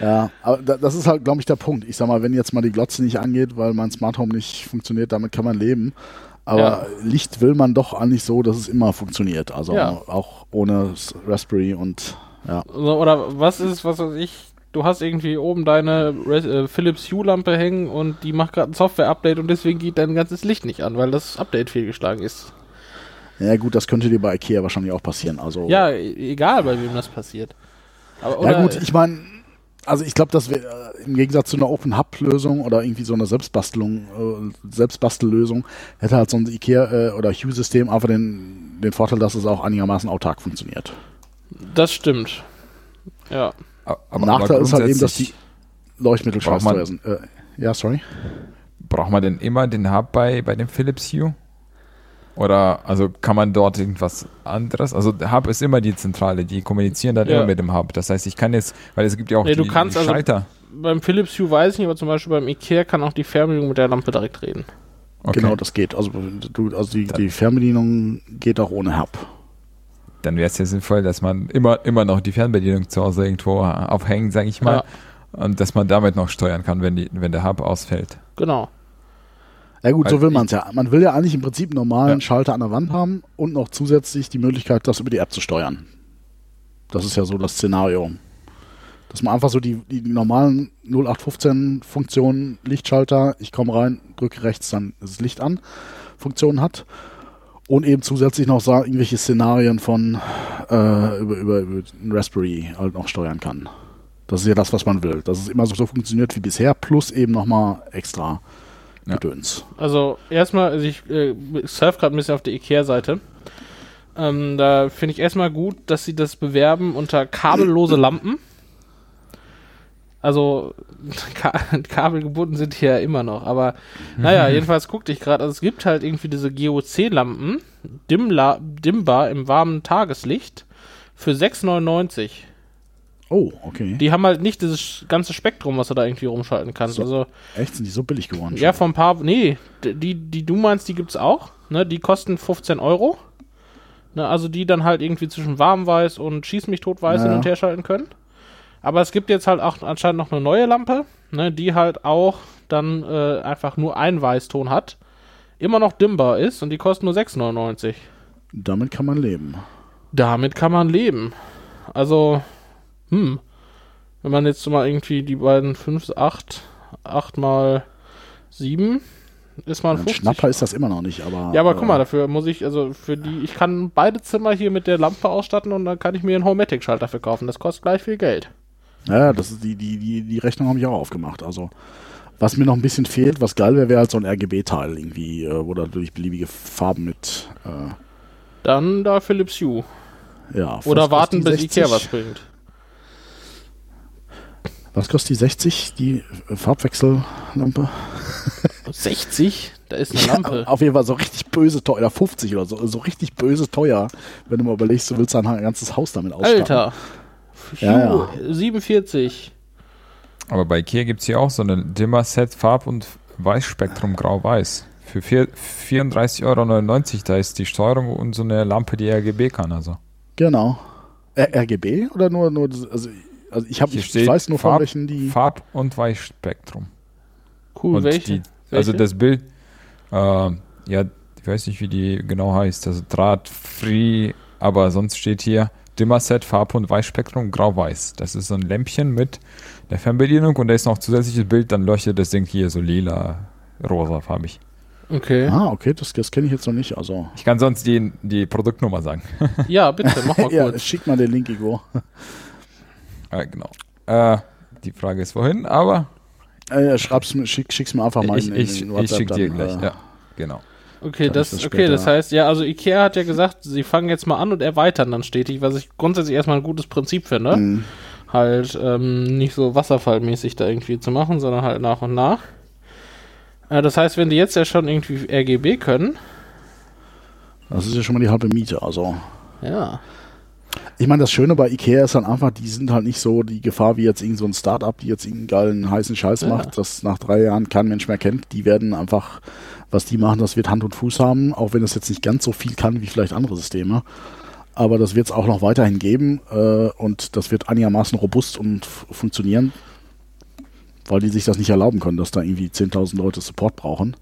Speaker 1: Ja, aber da, das ist halt, glaube ich, der Punkt. Ich sag mal, wenn jetzt mal die Glotze nicht angeht, weil mein Smart Home nicht funktioniert, damit kann man leben. Aber
Speaker 2: Ja.
Speaker 1: Licht will man doch eigentlich so, dass es immer funktioniert. Also
Speaker 2: Ja.
Speaker 1: auch ohne Raspberry und ja.
Speaker 2: So, oder was ist, was weiß ich, du hast irgendwie oben deine Res äh, Philips Hue-Lampe hängen und die macht gerade ein Software-Update und deswegen geht dein ganzes Licht nicht an, weil das Update fehlgeschlagen ist.
Speaker 1: Ja gut, das könnte dir bei Ikea wahrscheinlich auch passieren. Also
Speaker 2: Ja, e- egal bei wem das passiert. Aber,
Speaker 1: Ja gut, ich meine, also ich glaube, dass wir äh, im Gegensatz zu einer Open Hub Lösung oder irgendwie so einer Selbstbastelung, äh, Selbstbastellösung, hätte halt so ein IKEA äh, oder Hue System einfach den, den Vorteil, dass es auch einigermaßen autark funktioniert.
Speaker 2: das stimmt. Ja.
Speaker 3: Aber,
Speaker 1: Nachteil ist halt eben, dass die Leuchtmittel
Speaker 3: Braucht man-
Speaker 1: scheißteuer sind. Äh, ja, sorry.
Speaker 3: Braucht man denn immer den Hub bei, bei dem Philips Hue? Oder also kann man dort irgendwas anderes? Also der Hub ist immer die Zentrale, die kommunizieren dann
Speaker 2: Ja.
Speaker 3: immer mit dem Hub. Das heißt, ich kann jetzt, weil es gibt ja auch
Speaker 2: Nee,
Speaker 3: die,
Speaker 2: du kannst
Speaker 3: die
Speaker 2: also-
Speaker 3: Schalter.
Speaker 2: Beim Philips Hue weiß ich nicht, aber zum Beispiel beim Ikea kann auch die Fernbedienung mit der Lampe direkt reden.
Speaker 3: Okay.
Speaker 1: Genau, das geht. Also, du, also die, die Fernbedienung geht auch ohne Hub.
Speaker 3: Dann wäre es ja sinnvoll, dass man immer, immer noch die Fernbedienung zu Hause irgendwo aufhängen, sage ich mal. Und dass man damit noch steuern kann, wenn, die, wenn der Hub ausfällt.
Speaker 2: Genau.
Speaker 1: Ja gut, so
Speaker 3: Weil
Speaker 1: will man es ja. Man will ja eigentlich im Prinzip einen normalen
Speaker 3: Ja.
Speaker 1: Schalter an der Wand haben und noch zusätzlich die Möglichkeit, das über die App zu steuern. Das ist ja so das Szenario. Dass man einfach so die, die normalen 0815-Funktionen, Lichtschalter, ich komme rein, drücke rechts, dann ist das Licht an, Funktionen hat. Und eben zusätzlich noch irgendwelche Szenarien von äh, über, über, über den Raspberry halt noch steuern kann. Das ist ja das, was man will. Dass es immer so, so funktioniert wie bisher, plus eben nochmal extra
Speaker 3: Ja.
Speaker 1: Gedöns.
Speaker 2: Also erstmal, also ich äh, surf gerade ein bisschen auf der Ikea-Seite. Ähm, da finde ich erstmal gut, dass sie das bewerben unter kabellose Lampen. Also ka kabelgebunden sind die ja immer noch, aber naja, jedenfalls guckte ich gerade, also es gibt halt irgendwie diese GOC-Lampen, dimmbar im warmen Tageslicht für 6,99.
Speaker 1: Oh, okay.
Speaker 2: Die haben halt nicht dieses ganze Spektrum, was du da irgendwie rumschalten kannst.
Speaker 1: So.
Speaker 2: Also
Speaker 1: Echt, sind die so billig geworden?
Speaker 2: ja,
Speaker 1: schon?
Speaker 2: von ein paar. Nee, die, die du meinst, die gibt's auch. Ne, die kosten 15 Euro. Ne, also die dann halt irgendwie zwischen warmweiß und schieß mich tot weiß
Speaker 1: Ja.
Speaker 2: hin und her schalten können. Aber es gibt jetzt halt auch anscheinend noch eine neue Lampe, ne, die halt auch dann äh, einfach nur einen Weißton hat. Immer noch dimmbar ist und die kostet nur 6,99.
Speaker 1: Damit kann man leben.
Speaker 2: Damit kann man leben. Also, hm. Wenn man jetzt mal irgendwie die beiden 5, 8, 8 mal 7, ist man
Speaker 1: Ein
Speaker 2: 50.
Speaker 1: Schnapper ist das immer noch nicht, aber.
Speaker 2: Ja, aber guck mal,
Speaker 1: äh,
Speaker 2: dafür muss ich, also für die, ich kann beide Zimmer hier mit der Lampe ausstatten und dann kann ich mir einen Homematic-Schalter verkaufen. Das kostet gleich viel Geld.
Speaker 1: Ja, das ist die, die, die, die Rechnung habe ich auch aufgemacht. Also, was mir noch ein bisschen fehlt, was geil wäre, wäre halt so ein RGB-Teil irgendwie, äh, wo da natürlich beliebige Farben mit. Äh,
Speaker 2: Dann da Philips Hue.
Speaker 1: ja,
Speaker 2: Oder warten, bis
Speaker 1: 60?
Speaker 2: Ikea was bringt.
Speaker 1: Was kostet die 60, die Farbwechsellampe?
Speaker 2: 60? Da ist eine Lampe.
Speaker 1: Auf jeden Fall so richtig böse teuer, oder 50 oder so, so richtig böse teuer, wenn du mal überlegst, du willst dein ganzes Haus damit ausstatten.
Speaker 2: Alter. Hue,
Speaker 1: Ja,
Speaker 2: 47.
Speaker 3: Aber bei Ikea gibt es hier auch so eine Dimmer-Set Farb- und Weißspektrum Grau-Weiß. Für vier- 34,99 Euro, da ist die Steuerung und so eine Lampe, die RGB kann. Also.
Speaker 1: Genau. R RGB oder nur, nur das- also, also ich, hab,
Speaker 3: Hier
Speaker 1: ich, ich weiß nur von
Speaker 3: Farb-
Speaker 1: welchen die.
Speaker 3: Farb- und Weißspektrum.
Speaker 2: Cool,
Speaker 3: und
Speaker 2: welche?
Speaker 3: Die, also
Speaker 2: Welche?
Speaker 3: das Bild, äh, ja, ich weiß nicht, wie die genau heißt, also Draht-Free, aber sonst steht hier Dimmer-Set, Farb- und Weißspektrum, Grau-Weiß. Das ist so ein Lämpchen mit der Fernbedienung und da ist noch ein zusätzliches Bild, dann leuchtet das Ding hier so lila, rosa farbig.
Speaker 2: Okay.
Speaker 1: Ah, okay, das, das kenne ich jetzt noch nicht. Also.
Speaker 3: Ich kann sonst die, die Produktnummer sagen.
Speaker 2: Ja, bitte, mach mal
Speaker 1: Ja,
Speaker 2: kurz.
Speaker 1: schick mal den Link, Igor.
Speaker 3: Äh, genau. Äh, die Frage ist wohin, aber
Speaker 1: Äh, schreib's, mir- schick, schick's mir einfach mal
Speaker 3: Ich,
Speaker 1: in, in,
Speaker 3: ich,
Speaker 1: in
Speaker 3: ich
Speaker 1: WhatsApp
Speaker 3: schicke dir
Speaker 1: dann,
Speaker 3: gleich,
Speaker 1: äh,
Speaker 3: ja. Genau.
Speaker 2: Okay, das,
Speaker 1: das
Speaker 2: okay, das heißt, ja, also Ikea hat ja gesagt, sie fangen jetzt mal an und erweitern dann stetig, was ich grundsätzlich erstmal ein gutes Prinzip finde.
Speaker 1: Mhm.
Speaker 2: Halt ähm, nicht so wasserfallmäßig da irgendwie zu machen, sondern halt nach und nach. Äh, das heißt, wenn die jetzt ja schon irgendwie RGB können,
Speaker 1: Das ist ja schon mal die halbe Miete. Also,
Speaker 2: ja.
Speaker 1: Ich meine, das Schöne bei Ikea ist dann einfach, die sind halt nicht so die Gefahr wie jetzt irgend so ein Startup, die jetzt irgendeinen geilen heißen Scheiß
Speaker 2: Ja.
Speaker 1: macht, das nach drei Jahren kein Mensch mehr kennt. Die werden einfach, was die machen, das wird Hand und Fuß haben, auch wenn es jetzt nicht ganz so viel kann wie vielleicht andere Systeme. Aber das wird es auch noch weiterhin geben äh, und das wird einigermaßen robust und funktionieren, weil die sich das nicht erlauben können, dass da irgendwie 10.000 Leute Support brauchen.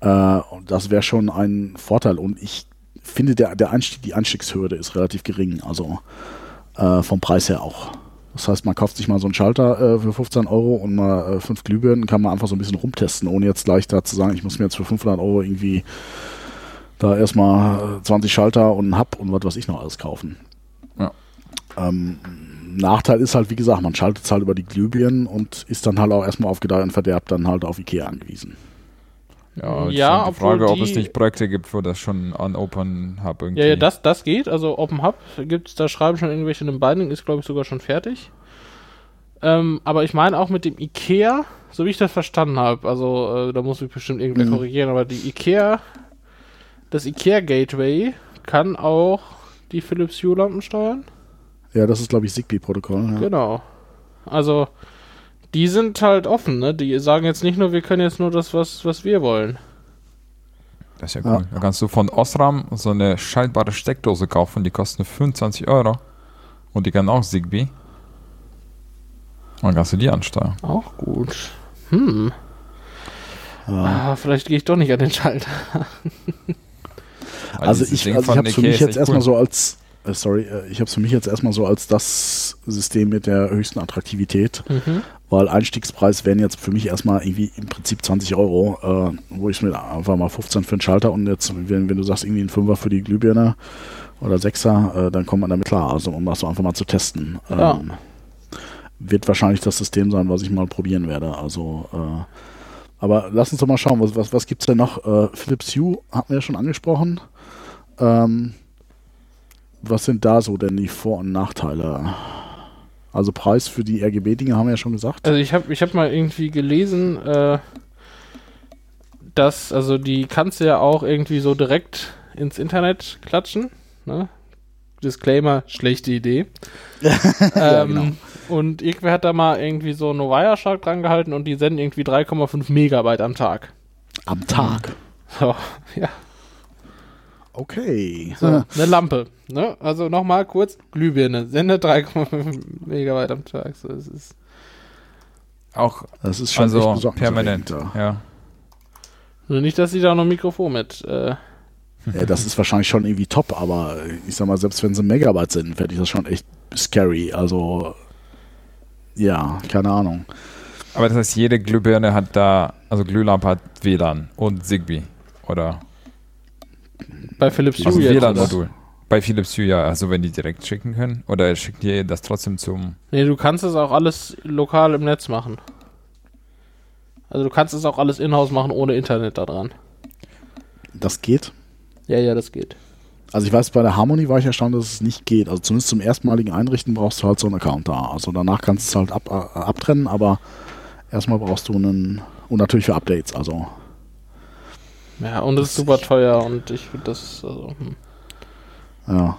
Speaker 1: Äh, und das wäre schon ein Vorteil. Und ich finde, der, der Einstieg, die Einstiegshürde ist relativ gering, also äh, vom Preis her auch. Das heißt, man kauft sich mal so einen Schalter äh, für 15 Euro und mal äh, fünf Glühbirnen, kann man einfach so ein bisschen rumtesten, ohne jetzt gleich da zu sagen, ich muss mir jetzt für 500 Euro irgendwie da erstmal äh, 20 Schalter und einen Hub und was weiß ich noch alles kaufen.
Speaker 3: Ja.
Speaker 1: Ähm, Nachteil ist halt, wie gesagt, man schaltet es halt über die Glühbirnen und ist dann halt auch erstmal auf Gedeih und Verderb dann halt auf Ikea angewiesen.
Speaker 3: Ja,
Speaker 2: Ja,
Speaker 3: die Frage, ob
Speaker 2: die-
Speaker 3: es nicht Projekte gibt, wo das schon an Open Hub irgendwie.
Speaker 2: Ja, ja, das, das geht. Also Open Hub gibt's, da schreiben schon irgendwelche in dem Binding, ist glaube ich sogar schon fertig. Ähm, aber ich meine auch mit dem Ikea, so wie ich das verstanden habe, also äh, da muss mich bestimmt irgendwer
Speaker 1: Mhm.
Speaker 2: korrigieren, aber die Ikea, das Ikea Gateway kann auch die Philips Hue Lampen steuern.
Speaker 1: Ja, das ist, glaube ich, Zigbee-Protokoll. Ja.
Speaker 2: Genau. Also die sind halt offen, ne? Die sagen jetzt nicht nur, wir können jetzt nur das, was, was wir wollen.
Speaker 3: Das ist ja
Speaker 1: Ja.
Speaker 3: cool. Da kannst du von Osram so eine schaltbare Steckdose kaufen, die kostet nur 25 Euro. Und die kann auch Zigbee. Und dann kannst du die ansteuern.
Speaker 2: Auch gut. Hm.
Speaker 1: Ja.
Speaker 2: Ah, vielleicht gehe ich doch nicht an den Schalter.
Speaker 1: Also ich, also ich habe es für mich jetzt
Speaker 3: echt
Speaker 1: erstmal
Speaker 3: cool.
Speaker 1: so als, sorry, äh, ich habe es für mich jetzt erstmal so als das System mit der höchsten Attraktivität,
Speaker 2: Mhm.
Speaker 1: weil Einstiegspreis wären jetzt für mich erstmal irgendwie im Prinzip 20 Euro, äh, wo ich mir einfach mal 15 für den Schalter und jetzt, wenn, wenn du sagst irgendwie ein Fünfer für die Glühbirne oder Sechser, äh, dann kommt man damit klar, also um das so einfach mal zu testen.
Speaker 2: Ja.
Speaker 1: Ähm, wird wahrscheinlich das System sein, was ich mal probieren werde. Also, äh, aber lass uns doch mal schauen, was, was, was gibt es denn noch? Äh, Philips Hue hatten wir ja schon angesprochen. Ähm, was sind da so denn die Vor- und Nachteile? Also Preis für die RGB-Dinge haben wir ja schon gesagt.
Speaker 2: Also ich habe ich hab mal irgendwie gelesen, äh, dass, also die kannst du ja auch irgendwie so direkt ins Internet klatschen. Ne? Disclaimer, schlechte Idee.
Speaker 1: Ja,
Speaker 2: ähm,
Speaker 1: genau.
Speaker 2: Und irgendwer hat da mal irgendwie so einen Wireshark dran gehalten und die senden irgendwie 3,5 Megabyte am Tag.
Speaker 1: Am Tag.
Speaker 2: So, ja.
Speaker 1: Okay.
Speaker 2: So, eine Lampe. Ne? Also nochmal kurz, Glühbirne, sendet 3,5 Megabyte am Tag. So, das ist
Speaker 3: Auch
Speaker 1: Das ist schon
Speaker 3: also
Speaker 1: besorgniserregend,
Speaker 3: permanent.
Speaker 1: ja.
Speaker 3: Ja.
Speaker 2: also nicht, dass sie da noch ein Mikrofon mit. Äh,
Speaker 1: Ja, das ist wahrscheinlich schon irgendwie top, aber ich sag mal, selbst wenn sie Megabyte sind, fände ich das schon echt scary. Also, ja, keine Ahnung.
Speaker 3: Aber das heißt, jede Glühbirne hat da, also Glühlampe hat WLAN und Zigbee. Oder
Speaker 2: bei Philips Hue
Speaker 3: also
Speaker 2: jetzt.
Speaker 3: WLAN-Modul. Bei Philips Hue ja, also wenn die direkt schicken können. Oder schickt ihr das trotzdem zum.
Speaker 2: Nee, du kannst es auch alles lokal im Netz machen. Also du kannst es auch alles in-house machen ohne Internet da dran.
Speaker 1: Das geht.
Speaker 2: Ja, ja, das geht.
Speaker 1: Also ich weiß, bei der Harmony war ich erstaunt, dass es nicht geht. Also zumindest zum erstmaligen Einrichten brauchst du halt so einen Account da. Also danach kannst du es halt ab, äh, abtrennen, aber erstmal brauchst du einen, und natürlich für Updates, also
Speaker 2: Ja, und es ist super teuer und ich finde das, also, hm.
Speaker 1: ja.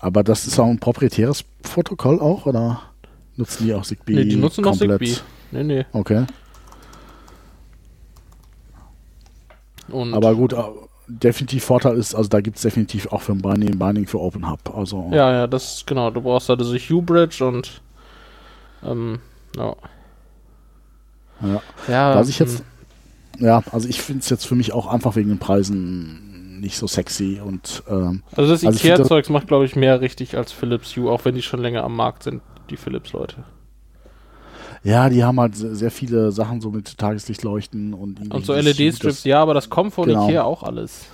Speaker 1: Aber das ist auch ein proprietäres Protokoll auch, oder nutzen die auch Zigbee?
Speaker 2: Nee, die nutzen noch
Speaker 1: komplett?
Speaker 2: Zigbee. Nee, nee.
Speaker 1: Okay,
Speaker 2: Und
Speaker 1: aber gut, äh, definitiv Vorteil ist, also da gibt es definitiv auch für ein Binding, Binding für Open Hub. Also
Speaker 2: Ja, ja, das genau. Du brauchst da diese Hue Bridge und ähm, ja.
Speaker 1: Ja.
Speaker 2: Ja,
Speaker 1: Was ich jetzt,
Speaker 2: hm.
Speaker 1: Ja, also ich finde es jetzt für mich auch einfach wegen den Preisen nicht so sexy und ähm,
Speaker 2: Also das
Speaker 1: also
Speaker 2: Ikea-Zeugs macht, glaube ich, mehr richtig als Philips Hue, auch wenn die schon länger am Markt sind, die Philips-Leute.
Speaker 1: ja, die haben halt se- sehr viele Sachen so mit Tageslichtleuchten und
Speaker 2: Und so LED-Strips, ja, aber das kommt von
Speaker 1: Genau.
Speaker 2: Ikea auch alles.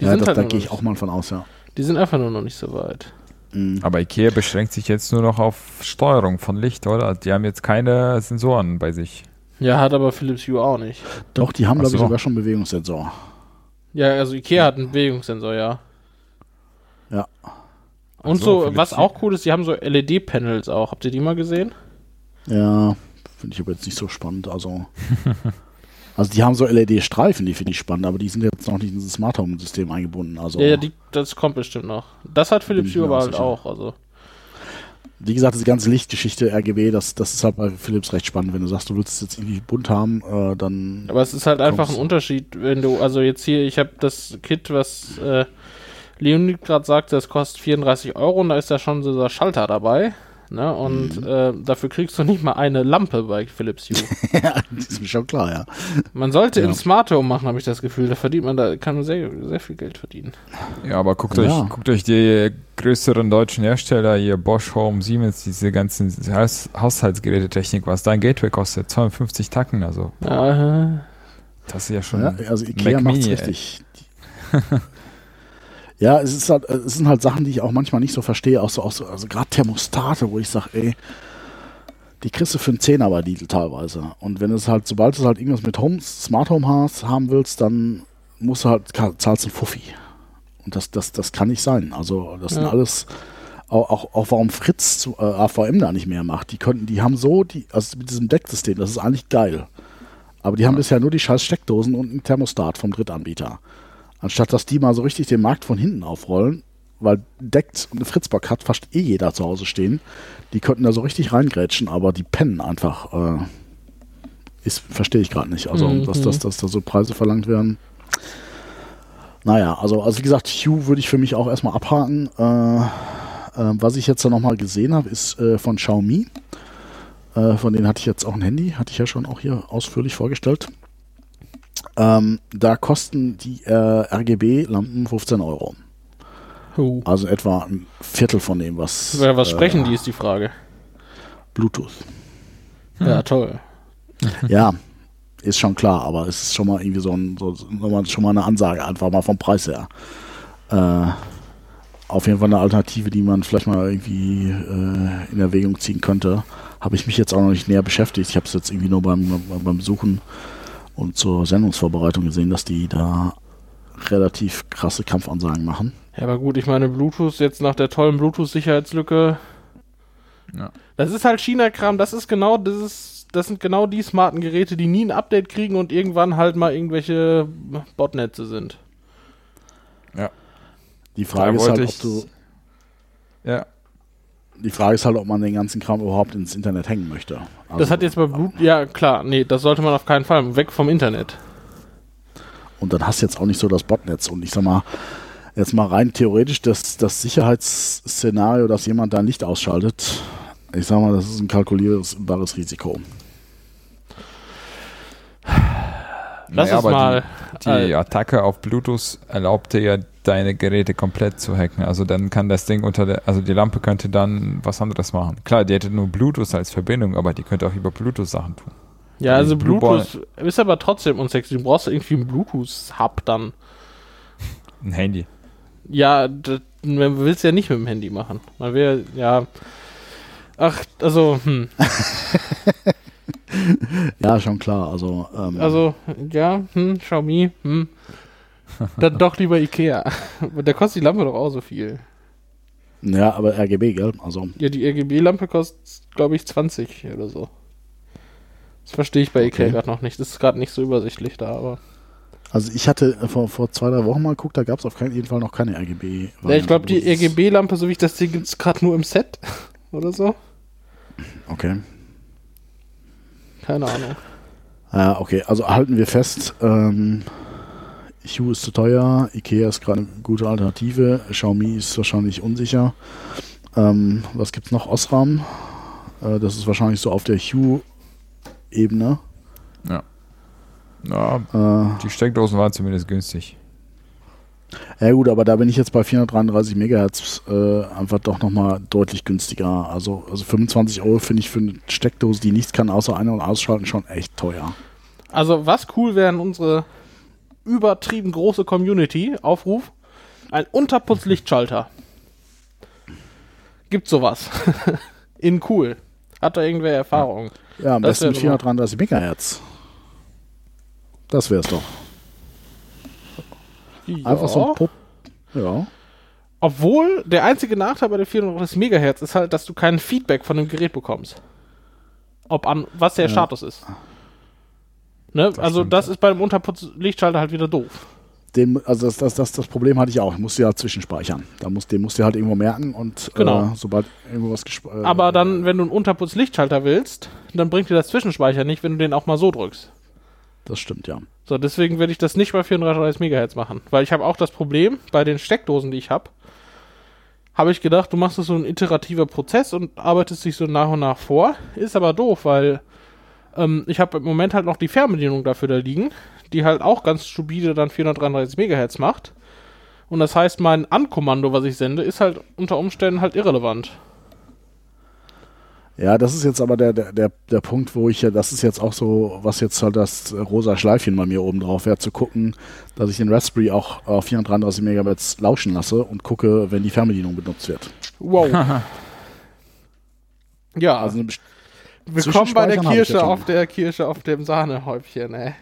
Speaker 2: Die
Speaker 1: Ja,
Speaker 2: sind
Speaker 1: das,
Speaker 2: halt
Speaker 1: da gehe ich auch mal von aus, ja.
Speaker 2: Die sind einfach nur noch nicht so weit.
Speaker 1: Mhm.
Speaker 3: Aber Ikea beschränkt sich jetzt nur noch auf Steuerung von Licht, oder? Die haben jetzt keine Sensoren bei sich.
Speaker 2: Ja, hat aber Philips Hue auch nicht.
Speaker 1: Doch, die haben,
Speaker 3: Ach
Speaker 1: glaube ich,
Speaker 3: so.
Speaker 1: sogar schon Bewegungssensor.
Speaker 2: Ja, also Ikea hat einen Bewegungssensor, ja.
Speaker 1: Ja.
Speaker 2: Und
Speaker 3: Ach so,
Speaker 2: so,
Speaker 3: Philips
Speaker 2: was auch cool ist, die haben so LED-Panels auch. Habt ihr die mal gesehen?
Speaker 1: Ja, finde ich aber jetzt nicht so spannend. Also, also die haben so LED-Streifen, die finde ich spannend, aber die sind jetzt noch nicht in das Smart Home-System eingebunden. Also,
Speaker 2: Ja, ja, die, das kommt bestimmt noch. Das hat Philips Hue aber
Speaker 1: auch
Speaker 2: halt
Speaker 1: sicher.
Speaker 2: auch. Also.
Speaker 1: Wie gesagt, diese ganze Lichtgeschichte RGB, das, das ist halt bei Philips recht spannend. Wenn du sagst, du willst es jetzt irgendwie bunt haben, äh, dann.
Speaker 2: Aber es ist halt einfach ein Unterschied, wenn du, also jetzt hier, ich habe das Kit, was äh, Leonid gerade sagte, das kostet 34 Euro und da ist ja schon so dieser Schalter dabei. Ne? Und
Speaker 1: Mhm.
Speaker 2: äh, dafür kriegst du nicht mal eine Lampe bei Philips Hue.
Speaker 1: ja, das ist mir schon klar, ja.
Speaker 2: Man sollte
Speaker 1: Ja.
Speaker 2: in Smart Home machen, habe ich das Gefühl. Da verdient man, da kann man sehr, sehr viel Geld verdienen.
Speaker 3: Ja, aber guckt,
Speaker 1: Ja.
Speaker 3: euch, guckt euch die größeren deutschen Hersteller, hier Bosch, Home, Siemens, diese ganzen Haus Haushaltsgerätetechnik, was da ein Gateway kostet, 250 Tacken, also
Speaker 2: Ja,
Speaker 3: das ist ja schon
Speaker 1: ja also Ikea
Speaker 3: Mac
Speaker 1: macht's
Speaker 3: Mini,
Speaker 1: richtig. ja, es ist halt, es sind halt Sachen, die ich auch manchmal nicht so verstehe, auch so, auch so also gerade Thermostate, wo ich sage, ey, die kriegst du für einen Zehner bei Lidl teilweise. Und wenn es halt, sobald du halt irgendwas mit Home, Smart Home hast, haben willst, dann musst du halt, zahlst du einen Fuffi. Und das, das, das kann nicht sein. Also, das sind
Speaker 2: Ja.
Speaker 1: alles, auch, auch, auch warum Fritz zu, äh, AVM da nicht mehr macht. Die könnten, die haben so, die, also mit diesem Decksystem, das ist eigentlich geil. Aber die haben bisher nur die scheiß Steckdosen und einen Thermostat vom Drittanbieter. Anstatt dass die mal so richtig den Markt von hinten aufrollen, weil deckt und eine Fritzbox hat fast eh jeder zu Hause stehen. Die könnten da so richtig reingrätschen, aber die pennen einfach. Äh, verstehe ich gerade nicht. Also,
Speaker 2: Mhm.
Speaker 1: dass, dass, dass da so Preise verlangt werden. Naja, also, also wie gesagt, Hue würde ich für mich auch erstmal abhaken. Äh, äh, was ich jetzt da nochmal gesehen habe, ist äh, von Xiaomi. Äh, von denen hatte ich jetzt auch ein Handy, hatte ich ja schon auch hier ausführlich vorgestellt. Ähm, da kosten die äh, RGB-Lampen 15 Euro.
Speaker 2: Huh.
Speaker 1: Also etwa ein Viertel von dem, was.
Speaker 2: Über was
Speaker 1: äh,
Speaker 2: sprechen die, ist die Frage.
Speaker 1: Bluetooth.
Speaker 2: Ja, toll.
Speaker 1: Ja, ist schon klar, aber es ist schon mal irgendwie so, ein, so schon mal eine Ansage, einfach mal vom Preis her. Äh, auf jeden Fall eine Alternative, die man vielleicht mal irgendwie äh, in Erwägung ziehen könnte. Habe ich mich jetzt auch noch nicht näher beschäftigt. Ich habe es jetzt irgendwie nur beim, beim Suchen und zur Sendungsvorbereitung gesehen, dass die da relativ krasse Kampfansagen machen.
Speaker 2: Ja, aber gut, ich meine, Bluetooth jetzt nach der tollen Bluetooth-Sicherheitslücke.
Speaker 3: Ja.
Speaker 2: Das ist halt China-Kram, das ist genau, das ist, das sind genau die smarten Geräte, die nie ein Update kriegen und irgendwann halt mal irgendwelche Botnetze sind.
Speaker 1: Die Frage ist halt, ob du,
Speaker 3: ja.
Speaker 1: die Frage ist halt, ob man den ganzen Kram überhaupt ins Internet hängen möchte. Also,
Speaker 2: das hat jetzt bei Bluetooth, ja klar, nee, das sollte man auf keinen Fall, weg vom Internet.
Speaker 1: Und dann hast du jetzt auch nicht so das Botnetz. Und ich sag mal, jetzt mal rein theoretisch, das, das Sicherheitsszenario, dass jemand da Licht ausschaltet, ich sag mal, das ist ein kalkulierbares Risiko.
Speaker 2: Lass
Speaker 3: Naja,
Speaker 2: uns mal.
Speaker 3: Die, die
Speaker 2: äh,
Speaker 3: Attacke auf Bluetooth erlaubte ja deine Geräte komplett zu hacken. Also dann kann das Ding unter der, also die Lampe könnte dann was anderes machen. Klar, die hätte nur Bluetooth als Verbindung, aber die könnte auch über Bluetooth Sachen tun.
Speaker 2: ja, also
Speaker 3: Blue
Speaker 2: Bluetooth ist aber trotzdem unsexy. Du brauchst irgendwie einen Bluetooth-Hub dann.
Speaker 3: Ein Handy.
Speaker 2: Ja, das, man will es ja nicht mit dem Handy machen. Man will, ja. Ach, also, hm.
Speaker 1: Ja, schon klar. Also, ähm,
Speaker 2: Also, ja, hm, Xiaomi, hm. Dann doch lieber Ikea. Da kostet die Lampe doch auch so viel.
Speaker 1: ja, aber RGB, gell? Also,
Speaker 2: Ja, die RGB-Lampe kostet, glaube ich, 20 oder so. Das verstehe ich bei Ikea
Speaker 1: Okay.
Speaker 2: gerade noch nicht. Das ist gerade nicht so übersichtlich da, aber.
Speaker 1: also ich hatte vor, vor zwei, drei Wochen mal geguckt, da gab es auf keinen jeden Fall noch keine RGB.
Speaker 2: Ja, ich glaube, die
Speaker 1: ist-
Speaker 2: RGB-Lampe, so wie ich das sehe, gibt es gerade nur im Set. Oder so.
Speaker 1: Okay.
Speaker 2: Keine Ahnung.
Speaker 1: Ja, okay, also halten wir fest, ähm, Hue ist zu teuer, Ikea ist gerade eine gute Alternative, Xiaomi ist wahrscheinlich unsicher. Ähm, was gibt's noch? Osram, äh, das ist wahrscheinlich so auf der Hue-Ebene.
Speaker 3: Ja,
Speaker 1: Äh,
Speaker 3: die Steckdosen waren zumindest günstig.
Speaker 1: Ja gut, aber da bin ich jetzt bei 433 Megahertz äh, einfach doch nochmal deutlich günstiger. Also, also 25 Euro finde ich für eine Steckdose, die nichts kann außer ein- und ausschalten, schon echt teuer.
Speaker 2: Also, was cool wäre in unsere übertrieben große Community, Aufruf, ein Unterputzlichtschalter. gibt sowas. In cool. Hat da irgendwer Erfahrung?
Speaker 1: Ja, am
Speaker 2: Das
Speaker 1: besten
Speaker 2: wär
Speaker 1: mit
Speaker 2: doch
Speaker 1: 433 Megahertz. Das wär's doch. Einfach so
Speaker 2: Ja.
Speaker 1: ein Pup. Ja.
Speaker 2: Obwohl, der einzige Nachteil bei der 430 Megahertz ist halt, dass du kein Feedback von dem Gerät bekommst. Ob an, was der
Speaker 1: Ja.
Speaker 2: Status ist. Ne? also
Speaker 3: stimmt,
Speaker 2: das ist beim Unterputz-Lichtschalter halt wieder doof.
Speaker 1: Den, also das, das, das, das Problem hatte ich auch. Ich musste ja zwischenspeichern. Da muss, den musst du halt irgendwo merken und
Speaker 2: Genau.
Speaker 1: äh, sobald irgendwo was äh,
Speaker 2: Aber dann, wenn du einen Unterputz-Lichtschalter willst, dann bringt dir das Zwischenspeicher nicht, wenn du den auch mal so drückst.
Speaker 1: Das stimmt, ja.
Speaker 2: So, deswegen werde ich das nicht bei 34 Megahertz machen. Weil ich habe auch das Problem, bei den Steckdosen, die ich habe, habe ich gedacht, du machst das so ein iterativer Prozess und arbeitest dich so nach und nach vor. Ist aber doof, weil ähm, ich habe im Moment halt noch die Fernbedienung dafür da liegen, die halt auch ganz stupide dann 433 Megahertz macht. Und das heißt, mein Ankommando, was ich sende, ist halt unter Umständen halt irrelevant.
Speaker 1: Ja, das ist jetzt aber der, der, der, der Punkt, wo ich ja, das ist jetzt auch so, was jetzt halt das rosa Schleifchen bei mir oben drauf wäre, zu gucken, dass ich den Raspberry auch auf 433 Megahertz lauschen lasse und gucke, wenn die Fernbedienung benutzt wird.
Speaker 2: Wow. ja,
Speaker 1: Also eine
Speaker 2: willkommen bei der Kirsche
Speaker 1: ja
Speaker 2: auf der Kirsche auf dem Sahnehäubchen, ey.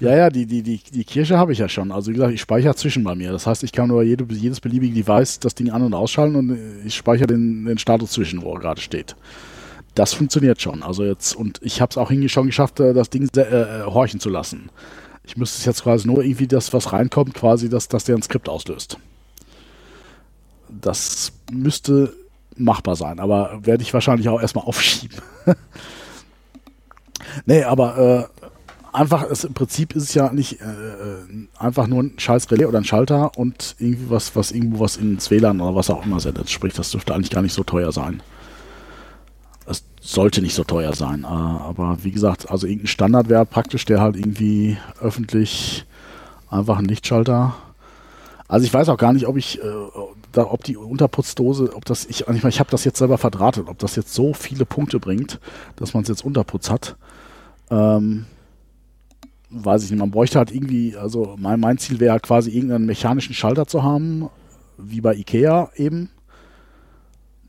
Speaker 1: Ja, ja, die, die, die, die Kirsche habe ich ja schon. Also wie gesagt, ich speichere zwischen bei mir. Das heißt, ich kann über jede, jedes beliebige Device das Ding an- und ausschalten und ich speichere den, den Status zwischen, wo er gerade steht. Das funktioniert schon. Also jetzt, und ich habe es auch hinge- schon geschafft, äh, das Ding se- äh, horchen zu lassen. Ich müsste es jetzt quasi nur irgendwie das, was reinkommt, quasi, dass, dass der ein Skript auslöst. Das müsste machbar sein, aber werde ich wahrscheinlich auch erstmal aufschieben. nee, aber äh, einfach, es, im Prinzip ist es ja nicht äh, äh, einfach nur ein scheiß Relais oder ein Schalter und irgendwie was, was irgendwo was ins WLAN oder was auch immer sendet. Sprich, das dürfte eigentlich gar nicht so teuer sein. Sollte nicht so teuer sein. Äh, aber wie gesagt, also irgendein Standardwert praktisch, der halt irgendwie öffentlich einfach ein Lichtschalter. Also ich weiß auch gar nicht, ob ich, äh, da, ob die Unterputzdose, ob das, ich, ich, meine, ich habe das jetzt selber verdrahtet, ob das jetzt so viele Punkte bringt, dass man es jetzt Unterputz hat. Ähm, weiß ich nicht, man bräuchte halt irgendwie, also mein, mein Ziel wäre halt quasi irgendeinen mechanischen Schalter zu haben, wie bei Ikea eben,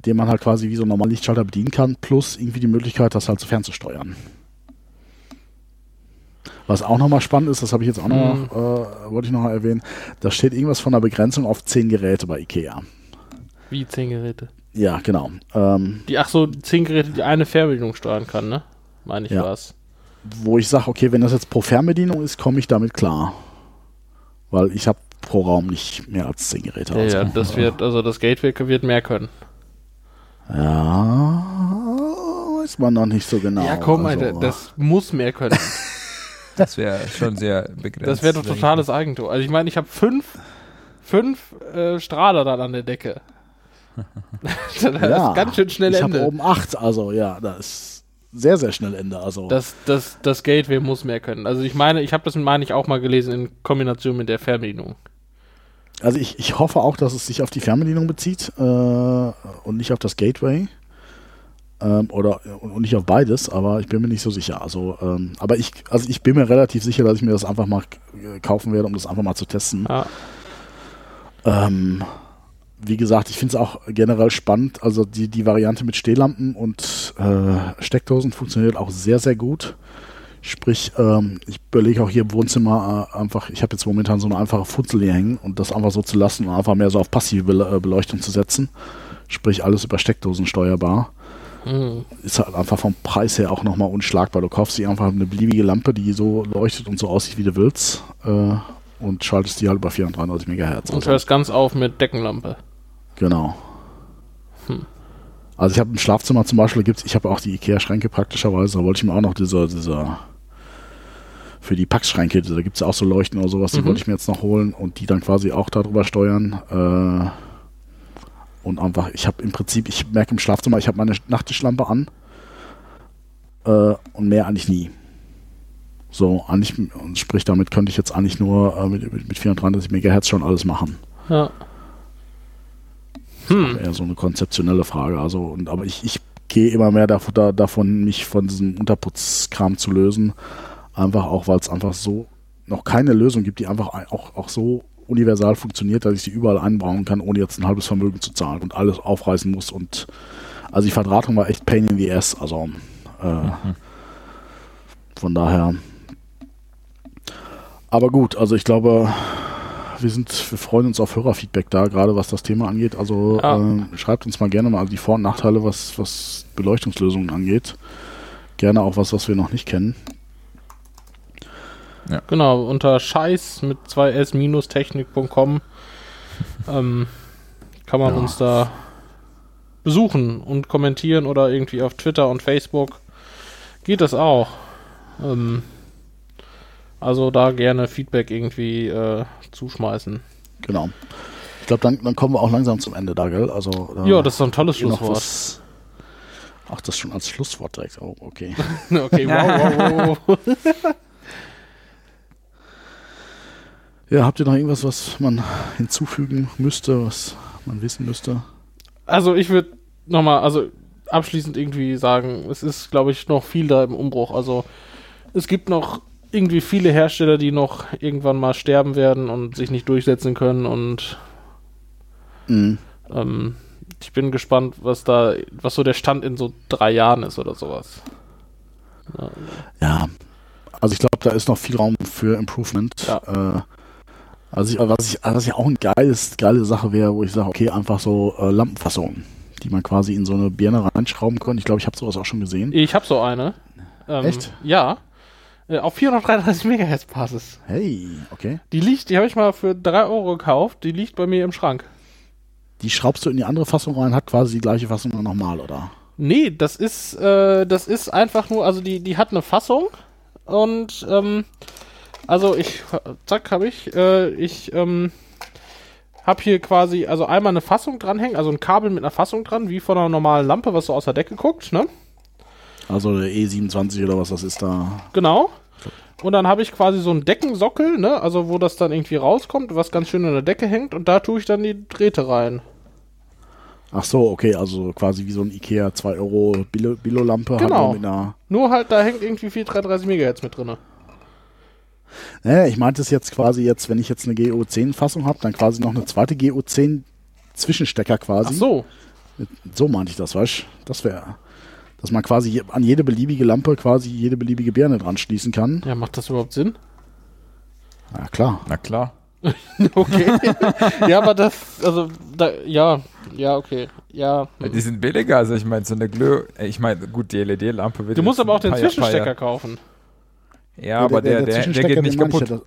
Speaker 1: den man halt quasi wie so ein normaler Lichtschalter bedienen kann, plus irgendwie die Möglichkeit, das halt so fernzusteuern. Was auch nochmal spannend ist, das habe ich jetzt auch noch,
Speaker 2: Mhm.
Speaker 1: äh, wollte ich noch mal erwähnen, da steht irgendwas von einer Begrenzung auf 10 Geräte bei Ikea.
Speaker 2: Wie 10 Geräte.
Speaker 1: Ja, genau. Ähm,
Speaker 2: Die, ach so, 10 Geräte, die eine Fernbedienung steuern kann, ne? Meine ich
Speaker 1: Ja.
Speaker 2: was.
Speaker 1: wo ich sage, okay, wenn das jetzt pro Fernbedienung ist, komme ich damit klar. Weil ich habe pro Raum nicht mehr als 10 Geräte.
Speaker 2: Ja,
Speaker 1: also,
Speaker 2: ja, das wird, also das Gateway wird mehr können.
Speaker 1: Ja, weiß man noch nicht so genau.
Speaker 2: ja, komm,
Speaker 1: also,
Speaker 2: Alter, das muss mehr können.
Speaker 3: Das wäre schon sehr begrenzt.
Speaker 2: Das wäre doch
Speaker 3: ich.
Speaker 2: totales Eigentum. Also ich meine, ich habe fünf, fünf äh, Strahler dann an der Decke. das
Speaker 1: ja,
Speaker 2: ist ganz schön schnell
Speaker 1: Ich habe
Speaker 2: Ende.
Speaker 1: oben 8, also ja, das ist sehr, sehr schnell Ende. Also,
Speaker 2: Das, das, das Gateway muss mehr können. Also ich meine, ich habe das meine ich auch mal gelesen in Kombination mit der Fernbedienung.
Speaker 1: Also ich, ich hoffe auch, dass es sich auf die Fernbedienung bezieht äh, und nicht auf das Gateway. Ähm, oder und nicht auf beides, aber ich bin mir nicht so sicher. Also, ähm, aber ich, also ich bin mir relativ sicher, dass ich mir das einfach mal äh, kaufen werde, um das einfach mal zu testen.
Speaker 2: Ja.
Speaker 1: Ähm, wie gesagt, ich finde es auch generell spannend. Also die, die Variante mit Stehlampen und äh, Steckdosen funktioniert auch sehr, sehr gut. Sprich, ähm, ich überlege auch hier im Wohnzimmer äh, einfach, ich habe jetzt momentan so eine einfache Futzel hier hängen und das einfach so zu lassen und einfach mehr so auf passive äh, Beleuchtung zu setzen. Sprich, alles über Steckdosen steuerbar.
Speaker 2: Mhm.
Speaker 1: Ist halt einfach vom Preis her auch nochmal unschlagbar. Du kaufst dir einfach eine beliebige Lampe, die so leuchtet und so aussieht, wie du willst. Äh, und schaltest die halt über 433 Megahertz.
Speaker 2: Und hörst ganz auf mit Deckenlampe.
Speaker 1: Genau.
Speaker 2: Hm.
Speaker 1: Also ich habe im Schlafzimmer zum Beispiel, gibt's, ich habe auch die Ikea-Schränke praktischerweise, da wollte ich mir auch noch diese, diese für die Packschränke, da gibt es auch so Leuchten oder sowas, die
Speaker 2: Mhm.
Speaker 1: wollte ich mir jetzt noch holen und die dann quasi auch darüber steuern. Äh, und einfach, ich habe im Prinzip, ich merke im Schlafzimmer, ich habe meine Nachttischlampe an äh, und mehr eigentlich nie. So, eigentlich, und sprich, damit könnte ich jetzt eigentlich nur äh, mit, mit, mit 433 Megahertz schon alles machen.
Speaker 2: Ja. Hm.
Speaker 1: eher so eine konzeptionelle Frage. Also, und, aber ich, ich gehe immer mehr davon, da, davon, mich von diesem Unterputzkram zu lösen. Einfach auch, weil es einfach so noch keine Lösung gibt, die einfach ein- auch, auch so universal funktioniert, dass ich sie überall einbauen kann, ohne jetzt ein halbes Vermögen zu zahlen und alles aufreißen muss. Und also die Verdrahtung war echt Pain in the Ass. Also äh, mhm. von daher. Aber gut, also ich glaube, wir sind, wir freuen uns auf Hörerfeedback da, gerade was das Thema angeht. Also ja. äh, schreibt uns mal gerne mal die Vor- und Nachteile, was, was Beleuchtungslösungen angeht. Gerne auch was, was wir noch nicht kennen.
Speaker 2: Ja. Genau, unter scheiß mit 2s-technik.com ähm, kann man ja. uns da besuchen und kommentieren oder irgendwie auf Twitter und Facebook. Geht das auch. Ähm, also da gerne Feedback irgendwie äh, zuschmeißen.
Speaker 1: Genau. Ich glaube, dann, dann kommen wir auch langsam zum Ende da, gell? Also,
Speaker 2: äh, ja, das ist ein tolles Schlusswort.
Speaker 1: Ach, das schon als Schlusswort direkt. Oh, okay.
Speaker 2: okay, wow, wow, wow.
Speaker 1: ja, habt ihr noch irgendwas, was man hinzufügen müsste, was man wissen müsste?
Speaker 2: Also ich würde nochmal, also abschließend irgendwie sagen, es ist, glaube ich, noch viel da im Umbruch. Also es gibt noch irgendwie viele Hersteller, die noch irgendwann mal sterben werden und sich nicht durchsetzen können und mhm. ähm, ich bin gespannt, was da, was so der Stand in so drei Jahren ist oder sowas.
Speaker 1: Ja, ja. also ich glaube, da ist noch viel Raum für Improvement. Ja. Äh, also ich, was ich, was ich auch eine geiles, geile Sache wäre, wo ich sage, okay, einfach so äh, Lampenfassungen, die man quasi in so eine Birne reinschrauben kann. Ich glaube, ich habe sowas auch schon gesehen.
Speaker 2: Ich habe so eine.
Speaker 1: Ähm, Echt?
Speaker 2: Ja. Äh, auf 433 Megahertz Basis.
Speaker 1: Hey, okay.
Speaker 2: Die liegt, die habe ich mal für 3 Euro gekauft, die liegt bei mir im Schrank.
Speaker 1: Die schraubst du in die andere Fassung rein, hat quasi die gleiche Fassung nochmal, oder?
Speaker 2: Nee, das ist, äh, das ist einfach nur, also die, die hat eine Fassung und ähm, also ich, zack, habe ich, äh, ich ähm, habe hier quasi, also einmal eine Fassung dranhängen, also ein Kabel mit einer Fassung dran, wie von einer normalen Lampe, was so aus der Decke guckt, ne?
Speaker 1: Also der E27 oder was das ist da.
Speaker 2: Genau. Und dann habe ich quasi so einen Deckensockel, ne? Also wo das dann irgendwie rauskommt, was ganz schön in der Decke hängt und da tue ich dann die Drähte rein.
Speaker 1: Ach so, okay, also quasi wie so ein Ikea 2 Euro Billo-Lampe.
Speaker 2: Genau. Halt nur halt, da hängt irgendwie 433 MHz mit drin.
Speaker 1: Naja, ich meinte es jetzt quasi jetzt, wenn ich jetzt eine GO10-Fassung habe, dann quasi noch eine zweite GO10 Zwischenstecker quasi. Ach
Speaker 2: so.
Speaker 1: So meinte ich das, weißt du? Das wäre dass man quasi an jede beliebige Lampe quasi jede beliebige Birne dran schließen kann.
Speaker 2: Ja, macht das überhaupt Sinn?
Speaker 1: Na klar.
Speaker 3: Na klar.
Speaker 2: okay. ja, aber das, also, da, ja, ja, okay. Ja.
Speaker 3: Die sind billiger, also ich meine, so eine Glüh, äh, ich meine, gut, die LED-Lampe wird.
Speaker 2: Du musst aber auch den Zwischenstecker kaufen.
Speaker 3: Ja, aber der, der, der, der geht nicht kaputt. Ja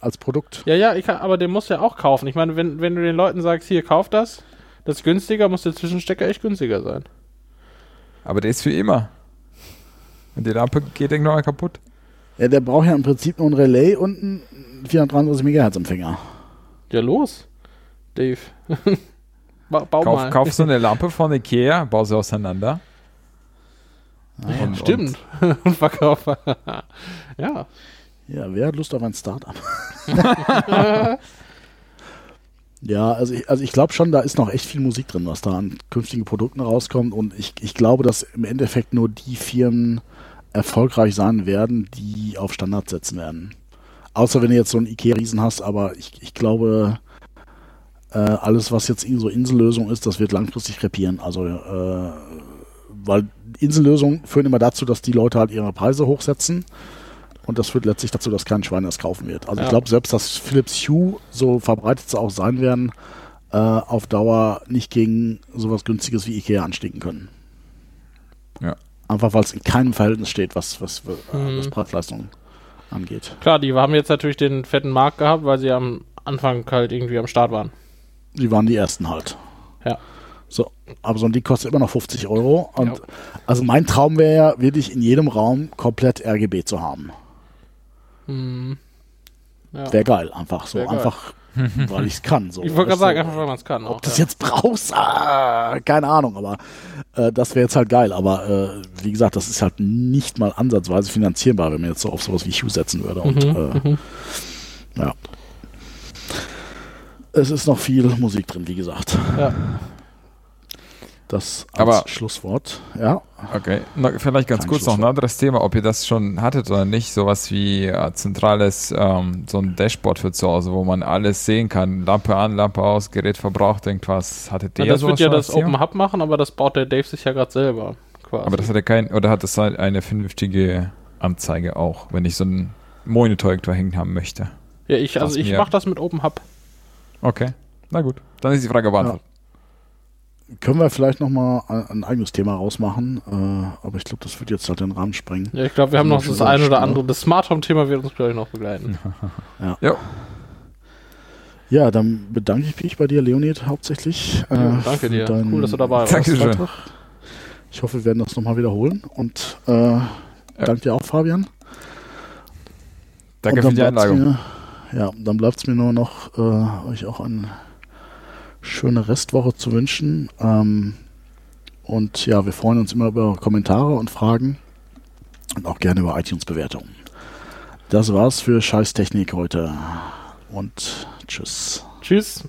Speaker 1: als Produkt.
Speaker 2: Ja, ja, ich, aber den musst du ja auch kaufen. Ich meine, wenn, wenn du den Leuten sagst, hier, kauf das, das ist günstiger, muss der Zwischenstecker echt günstiger sein.
Speaker 3: Aber der ist für immer. Und die Lampe geht irgendwann mal kaputt.
Speaker 1: Ja, der braucht ja im Prinzip nur ein Relais und einen 433 MHz Empfänger.
Speaker 2: Ja, los, Dave.
Speaker 3: ba bau kauf, mal. Kauf so eine Lampe von Ikea, bau sie auseinander.
Speaker 2: Ah, und, stimmt. Und, verkauf. ja.
Speaker 1: Ja, wer hat Lust auf ein Startup? Ja, also ich, also ich glaube schon, da ist noch echt viel Musik drin, was da an künftigen Produkten rauskommt. Und ich, ich glaube, dass im Endeffekt nur die Firmen erfolgreich sein werden, die auf Standards setzen werden. Außer wenn du jetzt so einen Ikea-Riesen hast, aber ich, ich glaube, äh, alles, was jetzt so Insellösung ist, das wird langfristig krepieren. Also, äh, weil Insellösungen führen immer dazu, dass die Leute halt ihre Preise hochsetzen und das führt letztlich dazu, dass kein Schwein das kaufen wird. Also ja. ich glaube, selbst dass Philips Hue, so verbreitet sie auch sein werden, äh, auf Dauer nicht gegen sowas Günstiges wie Ikea anstecken können.
Speaker 3: Ja.
Speaker 1: Einfach weil es in keinem Verhältnis steht, was, was, äh, mhm. was Preisleistung angeht.
Speaker 2: Klar, die haben jetzt natürlich den fetten Markt gehabt, weil sie am Anfang halt irgendwie am Start waren.
Speaker 1: Die waren die ersten halt.
Speaker 2: Ja.
Speaker 1: So, aber so ein Ding kostet immer noch 50 Euro. Und ja. also mein Traum wäre ja, wirklich in jedem Raum komplett RGB zu haben.
Speaker 2: Hm.
Speaker 1: Ja. Wäre geil, einfach so. Einfach, weil ich es kann. So.
Speaker 2: Ich wollte gerade sagen, einfach weil man es kann.
Speaker 1: Ob auch, das ja. jetzt brauchst, ah, keine Ahnung, aber äh, das wäre jetzt halt geil. Aber äh, wie gesagt, das ist halt nicht mal ansatzweise finanzierbar, wenn man jetzt so auf sowas wie Hue setzen würde. Und mhm, äh, mhm. ja. Es ist noch viel Musik drin, wie gesagt.
Speaker 2: Ja.
Speaker 1: Das als
Speaker 3: Aber-
Speaker 1: Schlusswort. Ja,
Speaker 3: Okay, Na, vielleicht ganz
Speaker 1: Kein
Speaker 3: kurz noch ein anderes Thema, ob ihr das schon hattet oder nicht. Sowas wie äh, zentrales, ähm, so ein Dashboard für zu Hause, wo man alles sehen kann. Lampe an, Lampe aus, Gerät verbraucht irgendwas. Hattet ihr
Speaker 2: Ja, das
Speaker 3: sowas
Speaker 2: wird ja das? Open Hub machen, aber das baut der Dave sich ja gerade selber. Quasi.
Speaker 3: Aber das hat er kein, oder hat halt eine vernünftige Anzeige auch, wenn ich so einen Monitor irgendwo hängen haben möchte?
Speaker 2: ja, ich, also ich mache das mit Open Hub.
Speaker 3: Okay, na gut. Dann ist die Frage beantwortet.
Speaker 1: Können wir vielleicht nochmal ein, ein eigenes Thema rausmachen, äh, aber ich glaube, das wird jetzt halt den Rahmen sprengen.
Speaker 2: Ja, ich glaube, wir haben noch das eine oder andere. Das Smart Home Thema wird uns, glaube ich, noch begleiten.
Speaker 3: Ja,
Speaker 1: Ja, dann bedanke ich mich bei dir, Leonid, hauptsächlich. äh,
Speaker 2: Ja, danke dir.
Speaker 1: deinen
Speaker 2: Cool, dass du dabei warst.
Speaker 3: Dankeschön.
Speaker 1: Ich hoffe, wir werden das nochmal wiederholen und äh, danke dir auch, Fabian.
Speaker 3: danke für die Einladung.
Speaker 1: Mir, ja, dann bleibt es mir nur noch, äh, euch auch eine schöne Restwoche zu wünschen. Ähm, und ja, wir freuen uns immer über Kommentare und Fragen und auch gerne über iTunes-Bewertungen. Das war's für Scheiß Technik heute und tschüss.
Speaker 2: Tschüss.